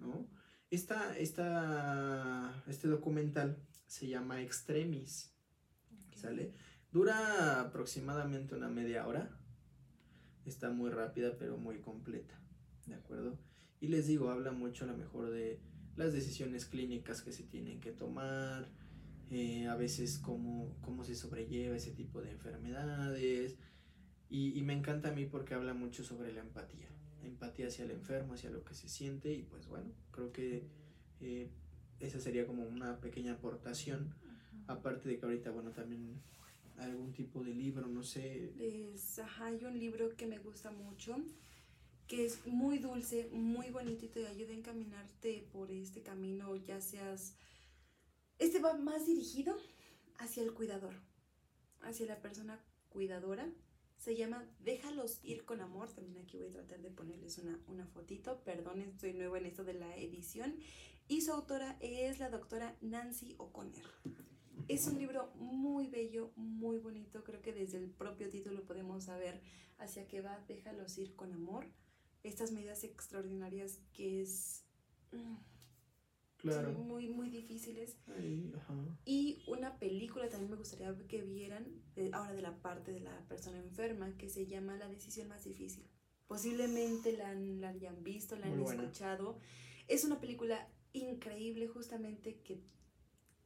¿No? Esta, esta, este documental se llama Extremis, Ok. ¿sale? Dura aproximadamente una media hora. Está muy rápida, pero muy completa, ¿de acuerdo? Y les digo, habla mucho a lo mejor de las decisiones clínicas que se tienen que tomar, eh, a veces cómo, cómo se sobrelleva ese tipo de enfermedades. Y, y me encanta a mí porque habla mucho sobre la empatía, empatía hacia el enfermo, hacia lo que se siente y pues bueno, creo que eh, esa sería como una pequeña aportación, aparte de que ahorita bueno también algún tipo de libro, no sé, Es, hay un libro que me gusta mucho, que es muy dulce, muy bonito y te ayuda a encaminarte por este camino, ya seas... Este va más dirigido hacia el cuidador, hacia la persona cuidadora. Se llama Déjalos ir con amor. También aquí voy a tratar de ponerles una, una fotito. Perdón, estoy nuevo en esto de la edición. Y su autora es la doctora Nancy O'Connor. Es un libro muy bello, muy bonito. Creo que desde el propio título podemos saber hacia qué va. Déjalos ir con amor. Estas medidas extraordinarias que es mm, claro. sí, muy, muy difíciles. Ay, ajá. Y una película también me gustaría que vieran, de- ahora de la parte de la persona enferma, que se llama La decisión más difícil. Posiblemente la, han- la hayan visto, la han Muy buena. escuchado. Es una película increíble justamente que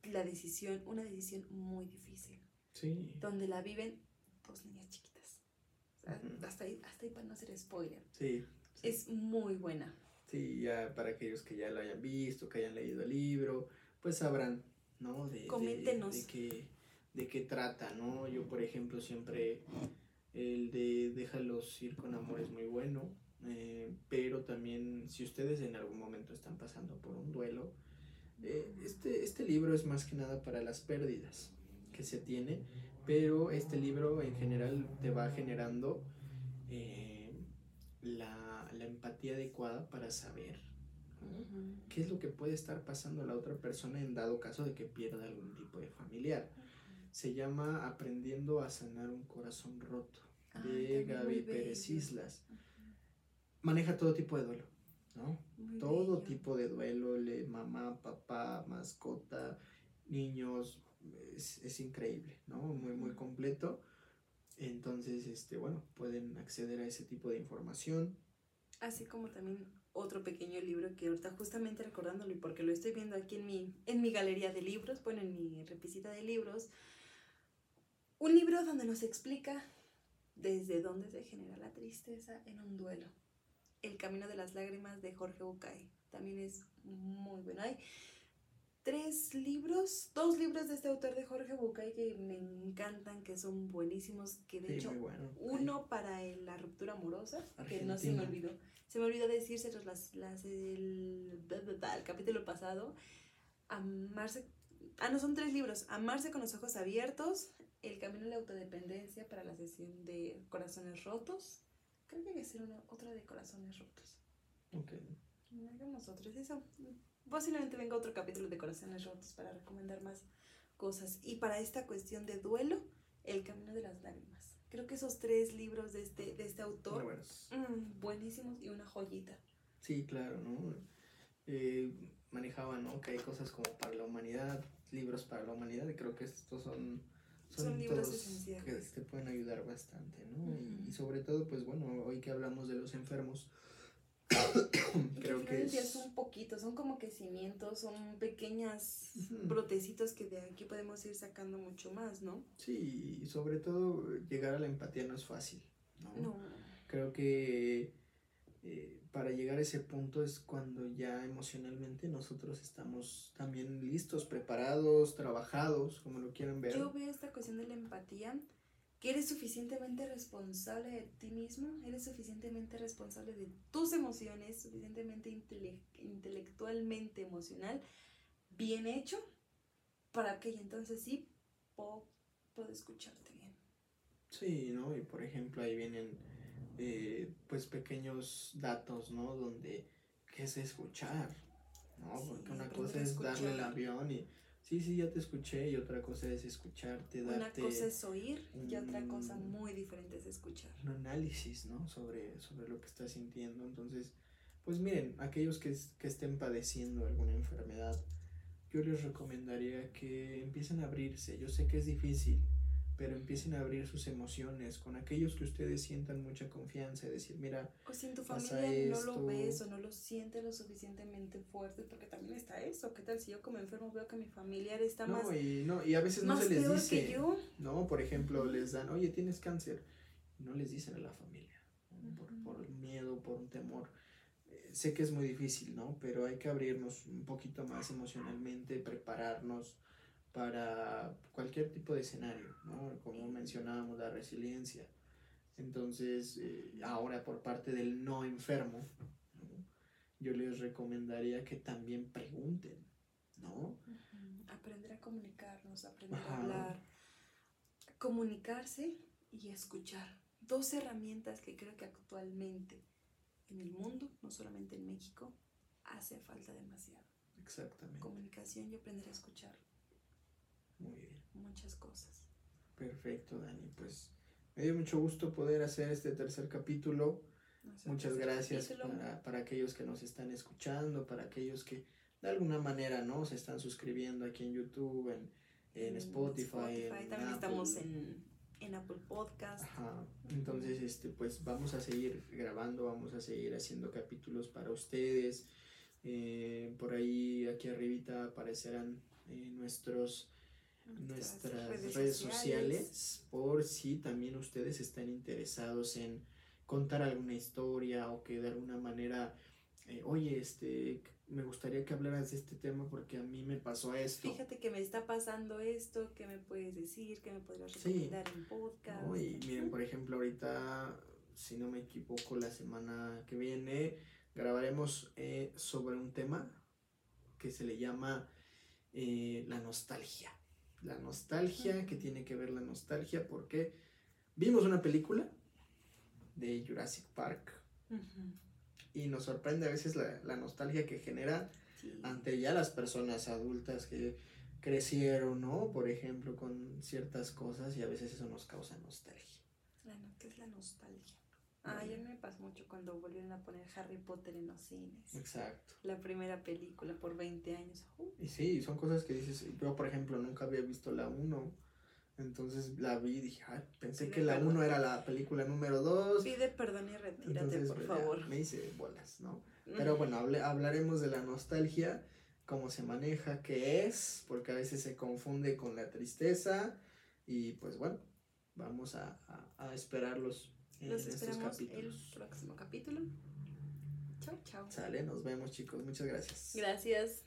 la decisión, una decisión muy difícil, Sí. donde la viven dos niñas chiquitas. O sea, Ujú. hasta, ahí, hasta ahí para no hacer spoiler. Sí. sí. Es muy buena. Sí, ya para aquellos que ya lo hayan visto, que hayan leído el libro, pues sabrán, ¿no? De, de- Coméntenos. De, qué, de qué trata, ¿no? Yo, por ejemplo, siempre el de Déjalos ir con amor es muy bueno, eh, pero también si ustedes en algún momento están pasando por un duelo, eh, este, este libro es más que nada para las pérdidas que se tiene, pero este libro en general te va generando eh, la, la empatía adecuada para saber qué es lo que puede estar pasando a la otra persona en dado caso de que pierda algún tipo de familiar. Se llama Aprendiendo a sanar un corazón roto Ay, de muy Gaby Pérez. Islas. Maneja todo tipo de duelo, ¿no? Muy todo bello. tipo de duelo, le, mamá, papá, mascota, niños, es, es increíble, ¿no? Muy, muy completo. Entonces, este, bueno, pueden acceder a ese tipo de información. Así como también otro pequeño libro que ahorita justamente recordándolo y porque lo estoy viendo aquí en mi, en mi galería de libros, bueno, en mi repisita de libros, un libro donde nos explica desde dónde se genera la tristeza en un duelo. El camino de las lágrimas de Jorge Bucay. También es muy bueno. Hay tres libros, dos libros de este autor de Jorge Bucay que me encantan, que son buenísimos, que de Sí, hecho bueno. uno para el- la ruptura amorosa, que no se me olvidó. Se me olvidó decírselos las, las, el, bla, el capítulo pasado. Amarse. Ah, no, son tres libros. Amarse con los ojos abiertos. El camino de la autodependencia para la sesión de corazones rotos. Creo que hay que hacer una, otra de corazones rotos. Ok. Hagamos otros. Eso. Posiblemente venga otro capítulo de corazones rotos para recomendar más cosas. Y para esta cuestión de duelo, El camino de las lágrimas. Creo que esos tres libros de este, de este autor, buenos. mm, buenísimos y una joyita. Sí, claro, ¿no? Eh, manejaba, ¿no? Que hay cosas como para la humanidad, libros para la humanidad, y creo que estos son, Son libros todos esenciales. que te pueden ayudar bastante, ¿no? Y- Ujú. y, sobre todo, pues bueno, hoy que hablamos de los enfermos, Y creo que es... son poquitos, son como que cimientos, son pequeñas Ujú. brotecitos que de aquí podemos ir sacando mucho más, ¿no? Sí, y sobre todo llegar a la empatía no es fácil, ¿no? No. Creo que eh, para llegar a ese punto es cuando ya emocionalmente nosotros estamos también listos, preparados, trabajados, como lo quieran ver. Yo veo esta cuestión de la empatía, que eres suficientemente responsable de ti mismo, eres suficientemente responsable de tus emociones, suficientemente intele- intelectualmente emocional, bien hecho para que entonces sí puedo, puedo escucharte bien. Sí, ¿no? Y por ejemplo ahí vienen eh, pues pequeños datos, ¿no? Donde, ¿qué es escuchar? ¿No? Sí, Porque una cosa es darle el avión y, sí, sí, ya te escuché, y otra cosa es escucharte, Una darte cosa es oír y otra cosa un- muy diferente es escuchar. un análisis, ¿no? Sobre, sobre lo que estás sintiendo. Entonces, pues miren, aquellos que, que estén padeciendo alguna enfermedad, yo les recomendaría que empiecen a abrirse. Yo sé que es difícil, pero empiecen a abrir sus emociones con aquellos que ustedes sientan mucha confianza y decir, mira, O si en tu familia no esto. lo ves o no lo sientes lo suficientemente fuerte, porque también está eso. ¿Qué tal si yo como enfermo veo que mi familiar está no, más, y no, y a veces no se les dice, que yo? ¿no? Por ejemplo, les dan, oye, tienes cáncer, y no les dicen a la familia, ¿no? por, Ujú. por miedo, por un temor. Eh, sé que es muy difícil, ¿no? Pero hay que abrirnos un poquito más emocionalmente, prepararnos para cualquier tipo de escenario, ¿no? Como mencionábamos, la resiliencia. Entonces, eh, ahora por parte del no enfermo, ¿no? yo les recomendaría que también pregunten, ¿no? Aprender a comunicarnos, aprender Ajá. a hablar, comunicarse y escuchar. Dos herramientas que creo que actualmente en el mundo, no solamente en México, hace falta demasiado. Exactamente. Comunicación y aprender a escuchar Muy bien. muchas cosas. Perfecto, Dani. Pues me dio mucho gusto poder hacer este tercer capítulo. Muchas gracias para, para aquellos que nos están escuchando, para aquellos que de alguna manera no se están suscribiendo aquí en YouTube, en, en Spotify. en También Apple. estamos en, en Apple Podcast. Ajá. Entonces, este, pues vamos a seguir grabando, vamos a seguir haciendo capítulos para ustedes. Eh, por ahí, aquí arribita aparecerán eh, nuestros nuestras redes, sociales. por si también ustedes están interesados en contar alguna historia o que de alguna manera eh, oye este me gustaría que hablaras de este tema porque a mí me pasó esto Fíjate que me está pasando esto, ¿qué me puedes decir? ¿Qué me podrías Sí. recomendar en podcast? ¿no? y miren por ejemplo ahorita si no me equivoco la semana que viene grabaremos eh, sobre un tema que se le llama eh, la nostalgia la nostalgia, que tiene que ver la nostalgia, porque vimos una película de Jurassic Park y nos sorprende a veces la, la nostalgia que genera Sí. ante ya las personas adultas que crecieron, ¿no? Por ejemplo, con ciertas cosas y a veces eso nos causa nostalgia. ¿Qué es la nostalgia? Ah, ya me pasó mucho cuando volvieron a poner Harry Potter en los cines. Exacto. La primera película por 20 años. Uh, Y sí, son cosas que dices, yo por ejemplo nunca había visto la 1, entonces la vi y dije, "Ay, pensé Pide que la perdón. 1 era la película número 2. pide perdón y retírate, Entonces, por favor. me hice bolas, ¿no? Pero bueno, hable- hablaremos de la nostalgia, cómo se maneja, qué es, porque a veces se confunde con la tristeza. Y pues bueno, vamos a, a- a esperarlos Los esperamos el próximo capítulo. Chao, chao. Sale, nos vemos chicos, muchas gracias. Gracias.